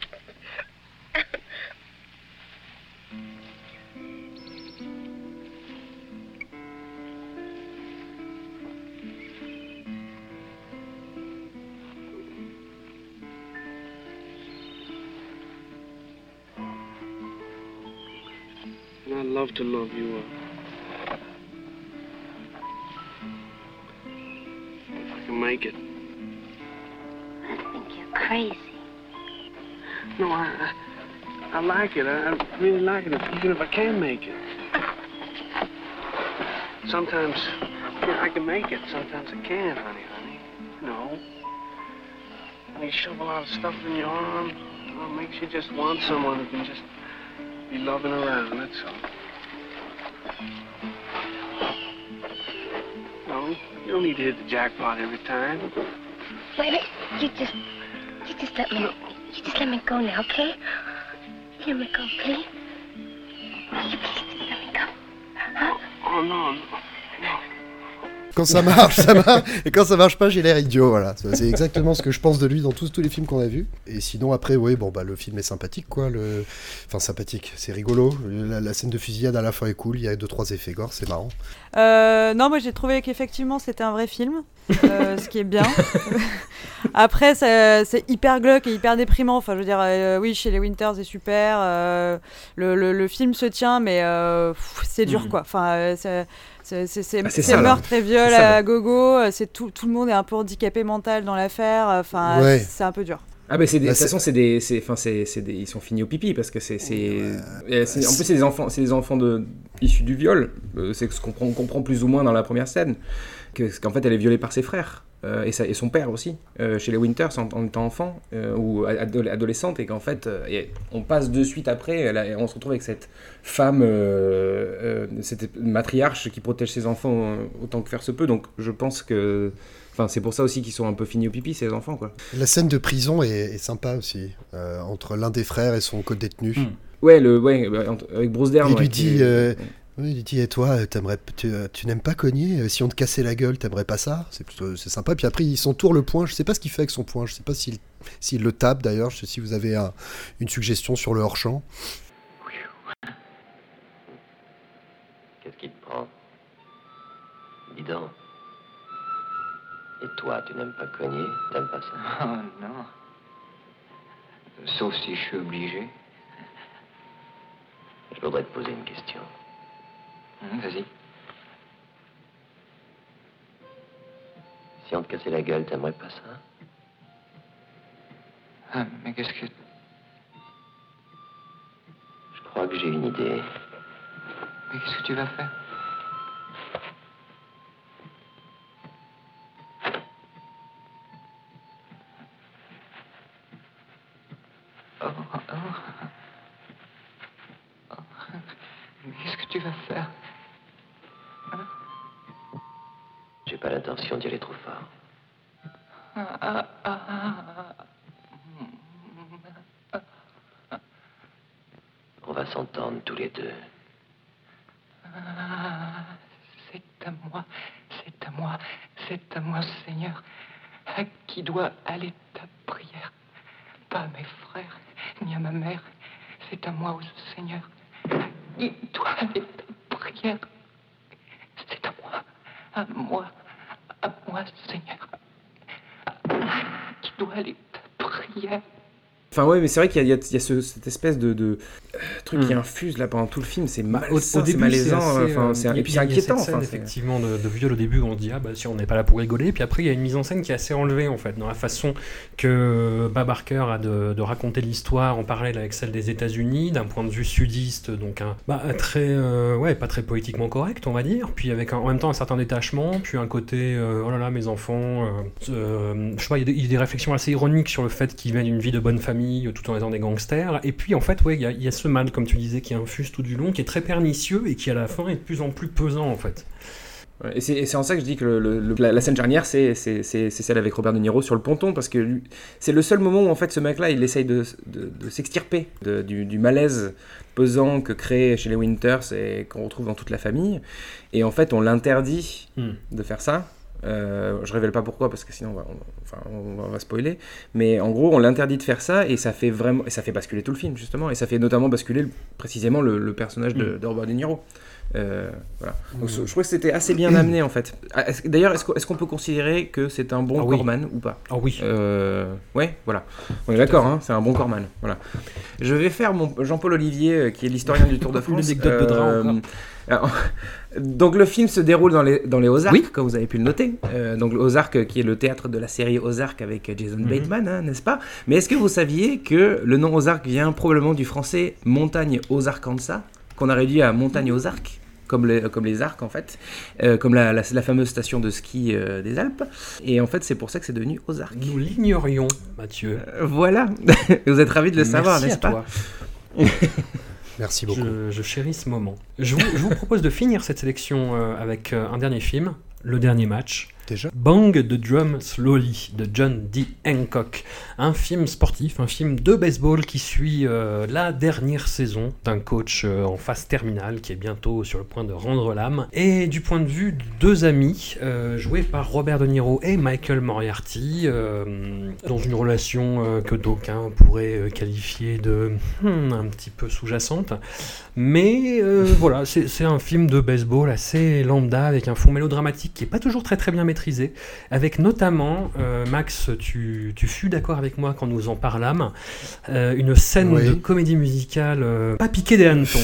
love to love you up. If I can make it. I think you're crazy. No, I, I, I like it. I, I really like it, even if I can make it. Sometimes yeah, I can make it. Sometimes I can't, honey, honey. No. When you shove a lot of stuff in your arm, well, it makes you just want someone who can just be loving around, that's all. No, you don't need to hit the jackpot every time. Wait. You just, you just let me, you just let me go now, okay? Let me go, okay? You please just let me go. Huh? Oh, non, non. Quand ça marche, ça marche. Et quand ça marche pas, j'ai l'air idiot. Voilà, c'est exactement ce que je pense de lui dans tous, tous les films qu'on a vus. Et sinon, après, oui, bon, bah, le film est sympathique, quoi. Le... Enfin, sympathique, c'est rigolo. La, la scène de fusillade à la fin est cool. Il y a deux, trois effets gore, c'est marrant. Euh, non, moi j'ai trouvé qu'effectivement c'était un vrai film, euh, ce qui est bien. [laughs] Après, c'est hyper glauque et hyper déprimant. Enfin, je veux dire, euh, oui, chez les Winters est super. le, le- le film se tient, mais c'est dur Mhm. quoi. Enfin, c'est- c'est Ah, là. meurtre et viol à là. gogo. euh, C'est tout, tout le monde est un peu handicapé mental dans l'affaire. Enfin, Ouais. c'est un peu dur. Ah bah de toute façon c'est des c'est enfin c'est c'est des ils sont finis au pipi parce que c'est en plus c'est des enfants c'est des enfants de issus du viol Euh, c'est ce qu'on comprend, plus ou moins dans la première scène qu'en fait elle est violée par ses frères euh, et, sa- et son père aussi euh, chez les Winters en, en étant enfant euh, ou ado- adolescente et qu'en fait euh, et on passe de suite après elle a- on se retrouve avec cette femme euh, euh, cette matriarche qui protège ses enfants autant que faire se peut donc je pense que Enfin, c'est pour ça aussi qu'ils sont un peu finis au pipi, ces enfants, quoi. La scène de prison est, est sympa aussi, euh, entre l'un des frères et son co-détenu. Ouais, le, ouais, bah, avec Bruce Dern. Il ouais, lui dit, euh, oui, il dit, et toi, euh, t'aimerais, tu, euh, tu n'aimes pas cogner Euh, Si on te cassait la gueule, t'aimerais pas ça? C'est plutôt, c'est sympa. Puis après, il s'entoure le poing. Je sais pas ce qu'il fait avec son poing. Je sais pas s'il, s'il le tape d'ailleurs. Je sais si vous avez un- une suggestion sur le hors champ. Qu'est-ce qui te prend? Dis donc. Et toi, tu n'aimes pas cogner? T'aimes pas ça? Oh non. Sauf si je suis obligé. Je voudrais te poser une question. Hum, Vas-y. Si on te cassait la gueule, t'aimerais pas ça? Ah, mais qu'est-ce que. Je crois que j'ai une idée. Mais qu'est-ce que tu vas faire? Ah, c'est à moi, c'est à moi, c'est à moi, Seigneur, à qui doit aller ta prière. Pas à mes frères, ni à ma mère, c'est à moi, ô Seigneur, à qui doit aller ta prière. C'est à moi, à moi, à moi, Seigneur, à qui doit aller ta prière. Enfin, ouais, mais c'est vrai qu'il y a, il y a- il y a ce- cette espèce de, de, truc Hmm. qui infuse là pendant tout le film. C'est Bah, au, au c'est malaisant. enfin, euh, et puis c'est inquiétant. scène, effectivement de, de viol au début où on se dit ah bah si on n'est pas là pour rigoler puis après il y a une mise en scène qui est assez enlevée en fait dans la façon que Bob Barker a de, raconter l'histoire en parallèle avec celle des États-Unis d'un point de vue sudiste donc un bah, très euh, ouais pas très politiquement correct on va dire puis avec en même temps un certain détachement puis un côté euh, oh là là mes enfants euh, euh, je sais pas il y, a des, réflexions assez ironiques sur le fait qu'ils viennent d'une vie de bonne famille euh, tout en étant des gangsters et puis en fait ouais il y y a ce mal comme tu disais qui infuse tout du long qui est très pernicieux et qui à la fin est de plus en plus pesant en fait Et c'est en ça que je dis que le- le- le- la, la scène charnière, c'est celle avec Robert De Niro sur le ponton, parce que c'est le seul moment où en fait ce mec-là, il essaye de, de- de s'extirper du malaise pesant que crée chez les Winters et qu'on retrouve dans toute la famille. Et en fait, on l'interdit Hmm. de faire ça. Euh, je révèle pas pourquoi parce que sinon on va, on- enfin, on va- on va spoiler. Mais en gros, on l'interdit de faire ça et ça fait vraiment, et ça fait basculer tout le film justement, et ça fait notamment basculer le- précisément le, le personnage de, de Robert De Niro. Euh, voilà. Donc, je crois que c'était assez bien amené en fait. Ah, D'ailleurs, est-ce qu'on peut considérer que c'est un bon Ah oui. corman ou pas? Ah oui. Euh, ouais, voilà. On est d'accord, hein, c'est un bon corman. Voilà. Je vais faire mon Jean-Paul Olivier, euh, qui est l'historien du Tour de [laughs] France. de drap donc le film se déroule dans les, dans les Ozarks, comme vous avez pu le noter. Euh, donc les Ozarks, euh, qui est le théâtre de la série Ozark avec euh, Jason Mhm. Bateman, hein, n'est-ce pas? Mais est-ce que vous saviez que le nom Ozark vient probablement du français montagne aux Arkansas, qu'on a réduit à montagne aux Arcs comme les, comme les arcs en fait, euh, comme la, la- la fameuse station de ski euh, des Alpes? Et en fait, c'est pour ça que c'est devenu Ozark. Nous l'ignorions, Mathieu. Euh, voilà, [laughs] vous êtes ravis de le savoir, n'est-ce pas? toi. [laughs] Merci beaucoup. Je, je chéris ce moment. Je vous, je vous propose de finir cette sélection euh, avec euh, un dernier film, Le Dernier Match. Bang the Drum Slowly de John D. Hancock. Un film sportif, un film de baseball qui suit euh, la dernière saison d'un coach euh, en phase terminale qui est bientôt sur le point de rendre l'âme. Et du point de vue de deux amis, euh, joués par Robert De Niro et Michael Moriarty, dans une relation que d'aucuns pourraient qualifier de hmm, un petit peu sous-jacente. Mais voilà, c'est un film de baseball assez lambda avec un fond mélodramatique qui est pas toujours très très bien maîtrisé, avec notamment, euh, Max, tu, tu fus d'accord avec moi quand nous en parlâmes, euh, une scène Oui. de comédie musicale euh, pas piquée des hannetons.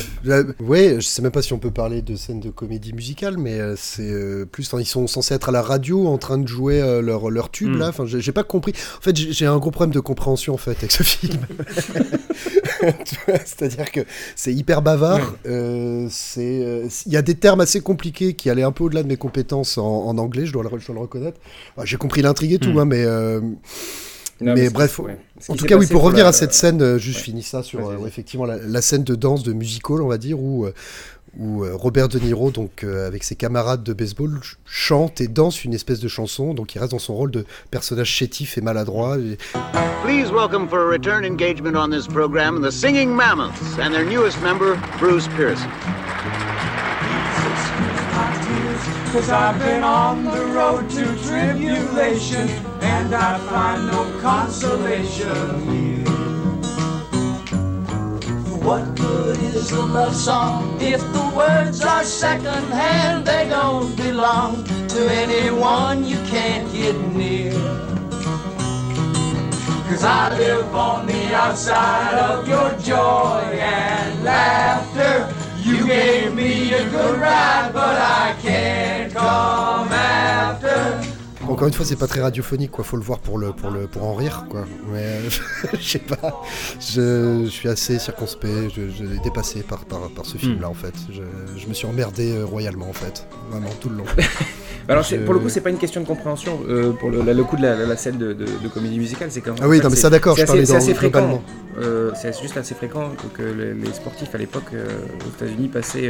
Ouais, je sais même pas si on peut parler de scène de comédie musicale, mais c'est plus. ils sont censés être à la radio en train de jouer leur, leur tube Mm. là. Enfin, j'ai pas compris. En fait, j'ai un gros problème de compréhension en fait avec ce film. [laughs] [laughs] C'est-à-dire que c'est hyper bavard. euh, c'est, euh, il y a des termes assez compliqués qui allaient un peu au-delà de mes compétences en, en anglais. Je dois le, je dois le reconnaître. J'ai compris l'intrigue et tout, Mm. hein, mais. euh, Non, mais mais ce qui- bref, ouais. En tout cas, oui, pour revenir la- à cette scène, euh, juste finis ça sur euh, effectivement la, la scène de danse de music hall, on va dire, où, où euh, Robert De Niro, donc euh, avec ses camarades de baseball, ch- chante et danse une espèce de chanson. Donc il reste dans son rôle de personnage chétif et maladroit. Please welcome for a return engagement on this program the Singing Mammoths and their newest member, Bruce Pearson. Cause I've been on the road to tribulation and I find no consolation here. What good is a love song if the words are secondhand? They don't belong to anyone you can't get near. Cause I live on the outside of your joy and laughter. You gave me a good ride, but I can't come after. Encore une fois, c'est pas très radiophonique, quoi. Faut le voir pour le pour le pour en rire, quoi. Mais euh, [laughs] je sais pas. Je, je suis assez circonspect. Je, je suis dépassé par par, par ce film-là, en fait. Je, je me suis emmerdé euh, royalement, en fait. Vraiment tout le long. [laughs] Bah Alors, Je- pour le coup, c'est pas une question de compréhension. euh, pour le, le coup de la, la- la scène de, de- de comédie musicale, c'est quand Ah oui, non, mais ça, d'accord, c'est assez, fréquent. Euh, c'est juste assez fréquent que les, les sportifs à l'époque euh, aux États-Unis passaient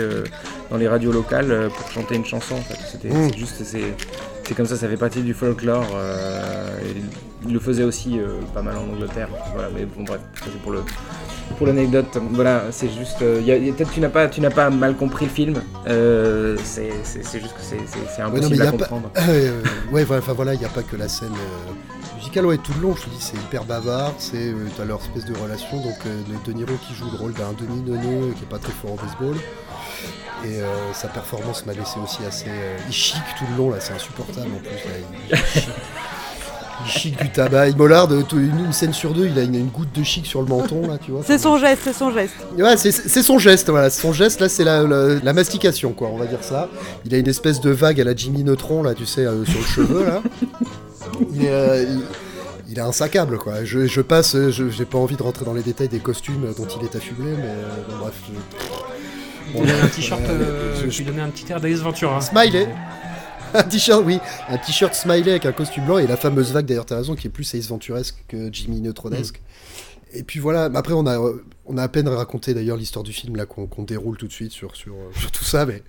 dans les radios locales pour chanter une chanson. En fait. C'était Mm. c'est juste, c'est comme ça, ça fait partie du folklore. euh, ils le faisaient aussi euh, pas mal en Angleterre. Voilà, mais bon, bref, c'est pour le pour l'anecdote, voilà, c'est juste. euh, Peut-être tu n'as pas, tu n'as pas mal compris le film. euh, c'est juste que c'est- c'est c'est Ouais, non, impossible à a pas- comprendre. [laughs] Euh, ouais, voilà, enfin voilà, il n'y a pas que la scène musicale. Ouais, tout le long, je te dis, c'est hyper bavard. C'est leur espèce de relation. Donc de, Niro qui joue le rôle d'un Denis Neuneu qui est pas très fort au baseball. Et euh, sa performance m'a laissé aussi assez. euh, il chic tout le long là, c'est insupportable en plus. Là, il, il chic. Du tabac. Il Mollard, de- tout- une, une scène sur deux, il a une, une goutte de chic sur le menton là, tu vois. C'est son geste, c'est son geste. Ouais, c'est- son geste, voilà. Son geste, là, c'est la, la- la mastication, quoi, on va dire ça. Il a une espèce de vague à la Jimmy Neutron, là, tu sais, euh, sur le cheveu, là. Il est, euh, il- quoi. Je, je passe, euh, je- j'ai pas envie de rentrer dans les détails des costumes dont il est affublé, mais euh, bon, bref. je- Il a un t-shirt Voilà, euh, je- je- qui donnait un petit air d'Ace Ventura. Smiley [laughs] Un t-shirt, oui, un t-shirt smiley avec un costume blanc et la fameuse vague, d'ailleurs, t'as raison, qui est plus Ace Venturesque que Jimmy Neutronesque. Et puis voilà, après on a, on a à peine raconté d'ailleurs l'histoire du film là qu'on déroule tout de suite sur, sur, sur tout ça, mais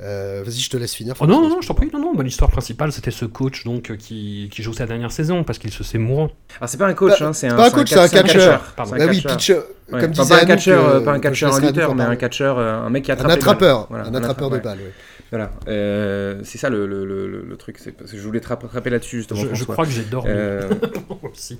Euh, Vas-y, je te laisse finir. Oh non, non, non, je t'en prie, non, non. bah, L'histoire principale, c'était ce coach donc euh, qui, qui joue sa dernière saison parce qu'il se sait mourant. Alors c'est pas un coach, Bah, hein, c'est un, pas un coach, c'est un catcheur. Un Bah oui, pitcher, Ouais, comme enfin, disait pas un catcheur, euh, pas un catcheur, un lutteur, mais un catcheur, euh, un mec qui Un attrape les attrapeur, balles. Voilà, un attrapeur de balles, ouais. Voilà, euh, c'est ça le, le, le, le- truc. C'est parce que je voulais te rattraper là-dessus justement. Je- je crois que j'ai dormi. Euh, [laughs] Aussi.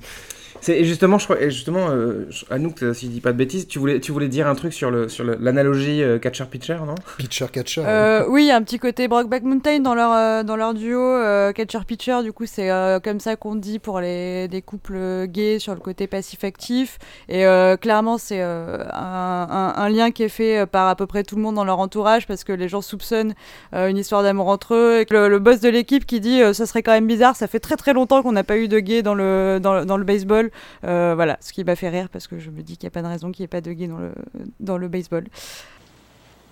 C'est justement, je crois, et justement, euh, je- Anouk, euh, si je dis pas de bêtises, tu voulais, tu voulais dire un truc sur le sur l'analogie euh, catcher-pitcher, non? Pitcher, catcher. Euh, oui, il y a un petit côté Brokeback Mountain dans leur, euh, dans leur duo euh, catcher-pitcher. Du coup, c'est euh, comme ça qu'on dit pour les des couples gays sur le côté passif-actif. Et euh, clairement, c'est euh, un, un- un lien qui est fait par à peu près tout le monde dans leur entourage parce que les gens soupçonnent euh, une histoire d'amour entre eux. Et que le, le boss de l'équipe qui dit euh, ça serait quand même bizarre, ça fait très très longtemps qu'on n'a pas eu de gays dans le, dans, le- dans le baseball. Euh, voilà, ce qui m'a fait rire parce que je me dis qu'il n'y a pas de raison qu'il n'y ait pas de gays dans le, dans le baseball.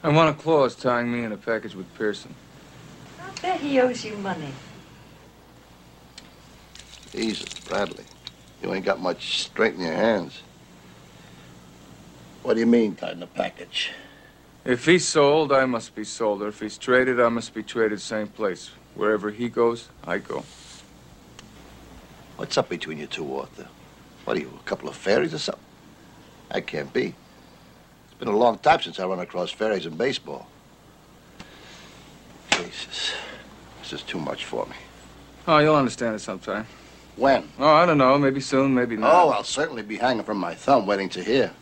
I want a clause tying me in a package with Pearson. I bet he owes you money. Jesus, Bradley. You ain't got much strength in your hands. What do you mean, tied in a package? If he's sold, I must be sold. Or if he's traded, I must be traded same place. Wherever he goes, I go. What's up between you two, Arthur? What are you, a couple of fairies or something? That can't be. It's been a long time since I run across fairies in baseball. Jesus. This is too much for me. Oh, you'll understand it sometime. When? Oh, I don't know. Maybe soon, maybe not. Oh, I'll certainly be hanging from my thumb waiting to hear.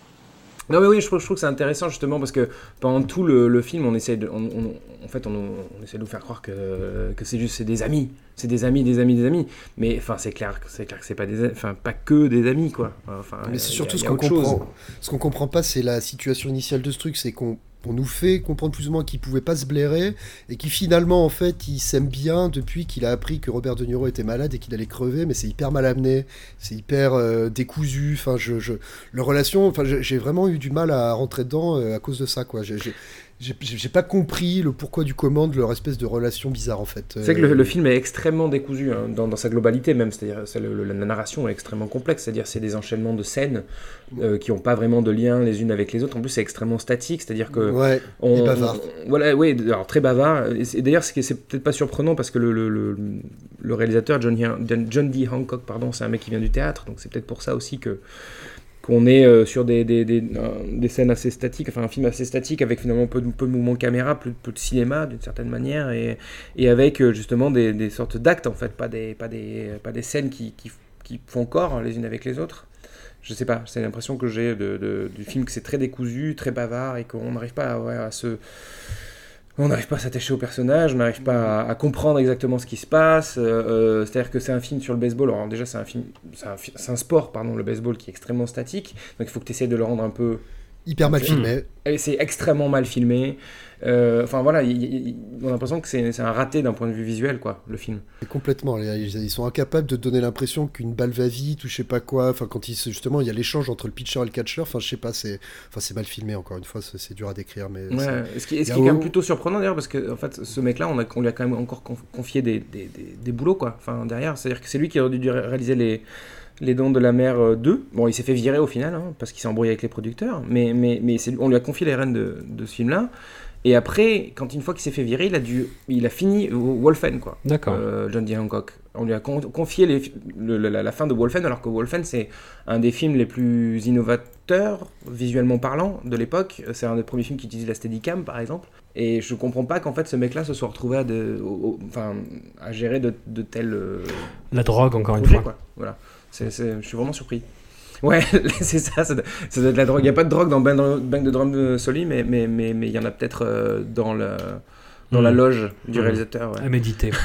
Non mais oui, je trouve, je trouve que c'est intéressant justement parce que pendant tout le, le film, on essaie de, on, on- en fait, on, on essaie de nous faire croire que, que c'est juste c'est des amis, c'est des amis, des amis, des amis. Mais enfin, c'est clair, que- c'est clair que c'est pas des, enfin pas que des amis quoi. Enfin, Mais c'est il y a- surtout ce qu'on chose. comprend. Ce qu'on comprend pas, c'est la situation initiale de ce truc, c'est qu'on on nous fait comprendre plus ou moins qu'il pouvait pas se blairer et qui finalement en fait il s'aime bien depuis qu'il a appris que Robert De Niro était malade et qu'il allait crever mais c'est hyper mal amené c'est hyper euh, décousu. Enfin je, je leur relation enfin j'ai vraiment eu du mal à rentrer dedans euh, à cause de ça quoi. J'ai- j'ai pas compris le pourquoi du comment de leur espèce de relation bizarre en fait C'est que le, Euh, le film est extrêmement décousu hein, dans, dans sa globalité même, c'est-à-dire la narration est extrêmement complexe, c'est-à-dire c'est des enchaînements de scènes euh, qui n'ont pas vraiment de lien les unes avec les autres. En plus c'est extrêmement statique, c'est-à-dire que Ouais, et bavard. on- voilà, oui, alors très bavard. Et D'ailleurs, c'est peut-être pas surprenant parce que le, le, le- le réalisateur John, John D. Hancock, pardon, c'est un mec qui vient du théâtre, donc c'est peut-être pour ça aussi que qu'on est euh, sur des, des, des, des scènes assez statiques, enfin un film assez statique avec finalement peu de, peu de mouvement caméra, peu, de cinéma d'une certaine manière, et, et avec euh, justement des, sortes d'actes en fait, pas des, pas des, pas des scènes qui, qui, qui font corps les unes avec les autres. Je sais pas, c'est l'impression que j'ai de, du film que c'est très décousu, très bavard, et qu'on n'arrive pas à, à se... On n'arrive pas à s'attacher au personnage, on n'arrive pas à, comprendre exactement ce qui se passe. euh, euh, C'est-à-dire que c'est un film sur le baseball. Alors déjà, c'est un film, c'est un sport, pardon, le baseball qui est extrêmement statique. Donc il faut que tu essaies de le rendre un peu Hyper mal filmé. Et c'est extrêmement mal filmé. Euh, Enfin voilà, il- il- on a l'impression que c'est un raté d'un point de vue visuel, quoi, le film. Et Complètement. Ils, ils sont incapables de donner l'impression qu'une balle va vite ou je sais pas quoi. Enfin, quand il justement il y a l'échange entre le pitcher et le catcher. Enfin, je sais pas. C'est enfin mal filmé encore une fois. C'est dur à décrire, mais. Ouais, ce qui, ce est quand même plutôt surprenant d'ailleurs parce que en fait ce mec là on, on lui a quand même encore conf- confié des, des, des- des boulots quoi enfin derrière c'est à dire que c'est lui qui aurait dû ré- réaliser les les dons de la mer euh, 2 bon il s'est fait virer au final hein, parce qu'il s'est embrouillé avec les producteurs mais mais, mais on lui a confié les rênes de, de ce film là et après quand une fois qu'il s'est fait virer il a dû il a fini Wolfen quoi D'accord. Euh, John D. Hancock on lui a con- confié les, le- le- la, la fin de Wolfen alors que Wolfen c'est un des films les plus innovateurs visuellement parlant de l'époque c'est un des premiers films qui utilise la Steadicam par exemple et je comprends pas qu'en fait ce mec là se soit retrouvé à, de, au- au- enfin, à gérer de, de tels euh, La drogue, encore une fois. quoi. voilà je suis vraiment surpris Ouais, [laughs] c'est ça, ça doit, ça doit être la drogue. Il n'y a pas de drogue dans Bang, Bang de Drum Soli, mais il mais, mais, mais il y en a peut-être euh, dans, le, dans la Mhm. loge du Mhm. réalisateur. ouais. À méditer. [laughs]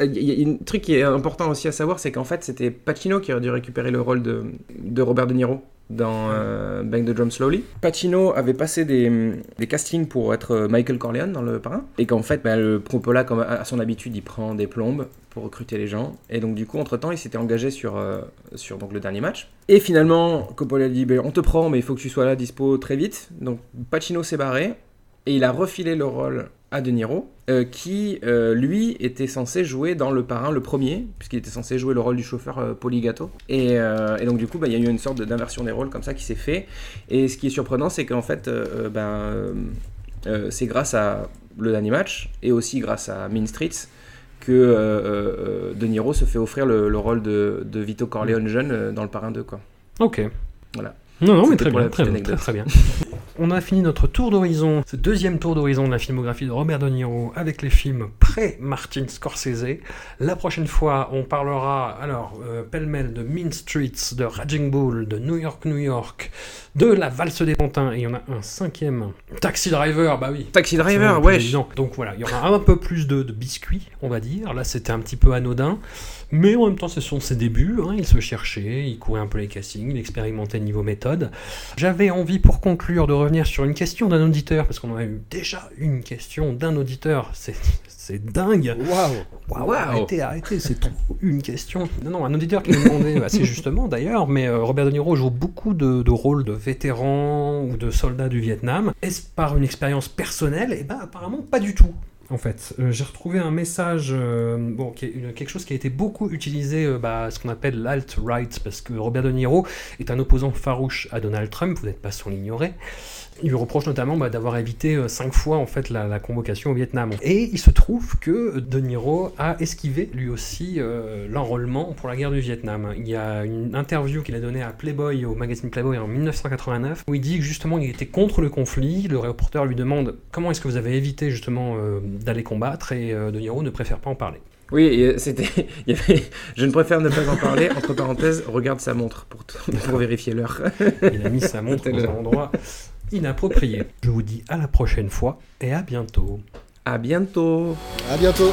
Il y a un truc qui est important aussi à savoir, c'est qu'en fait, c'était Pacino qui aurait dû récupérer le rôle de, de Robert De Niro dans euh, Bang the Drum Slowly. Pacino avait passé des, des castings pour être euh, Michael Corleone dans Le Parrain, et qu'en fait, bah, le Coppola, comme à son habitude, il prend des plombes recruter les gens, et donc du coup, entre-temps, il s'était engagé sur, euh, sur donc, le dernier match. Et finalement, Coppola dit, Ben, on te prend, mais il faut que tu sois là, dispo très vite. Donc Pacino s'est barré, et il a refilé le rôle à De Niro, euh, qui, euh, lui, était censé jouer dans Le Parrain, le premier, puisqu'il était censé jouer le rôle du chauffeur euh. Et, donc, du coup, bah, il y a eu une sorte d'inversion des rôles comme ça qui s'est fait. Et ce qui est surprenant, c'est qu'en fait, ben, c'est grâce à le dernier match, et aussi grâce à Mean Streets, que euh, euh, De Niro se fait offrir le, le rôle de, de Vito Corleone jeune euh, dans Le Parrain 2. Quoi. Ok. Voilà. Non, non, mais très bien, très très, bien. [laughs] On a fini notre tour d'horizon, ce deuxième tour d'horizon de la filmographie de Robert De Niro avec les films pré-Martin Scorsese. La prochaine fois, on parlera alors euh, pêle-mêle de Mean Streets, de Raging Bull, de New York, New York, de La Valse des Pantins, et il y en a un cinquième, Taxi Driver, bah oui. Taxi Driver, évident. Donc voilà, il y aura un peu plus de, de biscuits, on va dire. Là, c'était un petit peu anodin. Mais en même temps, ce sont ses débuts. hein. Il se cherchait, il courait un peu les castings, il expérimentait niveau méthode. J'avais envie, pour conclure, de revenir sur une question d'un auditeur, parce qu'on a eu déjà une question d'un auditeur. C'est, c'est dingue. Waouh Waouh, arrêtez, arrêtez, c'est trop une question. Non, non, un auditeur qui nous demandait, assez justement d'ailleurs, mais euh, Robert De Niro joue beaucoup de, de rôles de vétérans ou de soldats du Vietnam. Est-ce par une expérience personnelle? Eh ben, apparemment, pas du tout. En fait, Euh, j'ai retrouvé un message, euh, bon, quelque chose qui a été beaucoup utilisé, euh, bah, ce qu'on appelle l'alt-right, parce que Robert De Niro est un opposant farouche à Donald Trump, vous n'êtes pas sans l'ignorer. Il lui reproche notamment bah, d'avoir évité euh, cinq fois en fait la, la convocation au Vietnam. Et il se trouve que De Niro a esquivé lui aussi euh, l'enrôlement pour la guerre du Vietnam. Il y a une interview qu'il a donnée à Playboy, au magazine Playboy en 1989, où il dit que justement il était contre le conflit. Le reporter lui demande comment est-ce que vous avez évité justement euh, d'aller combattre? Et euh, De Niro ne préfère pas en parler. Oui, c'était. [laughs] il y avait- Je ne préfère ne pas en parler. Entre parenthèses, regarde sa montre pour, t- [laughs] pour vérifier l'heure. Il a mis sa montre dans un endroit [laughs] inapproprié. Je vous dis à la prochaine fois et à bientôt. À bientôt. À bientôt.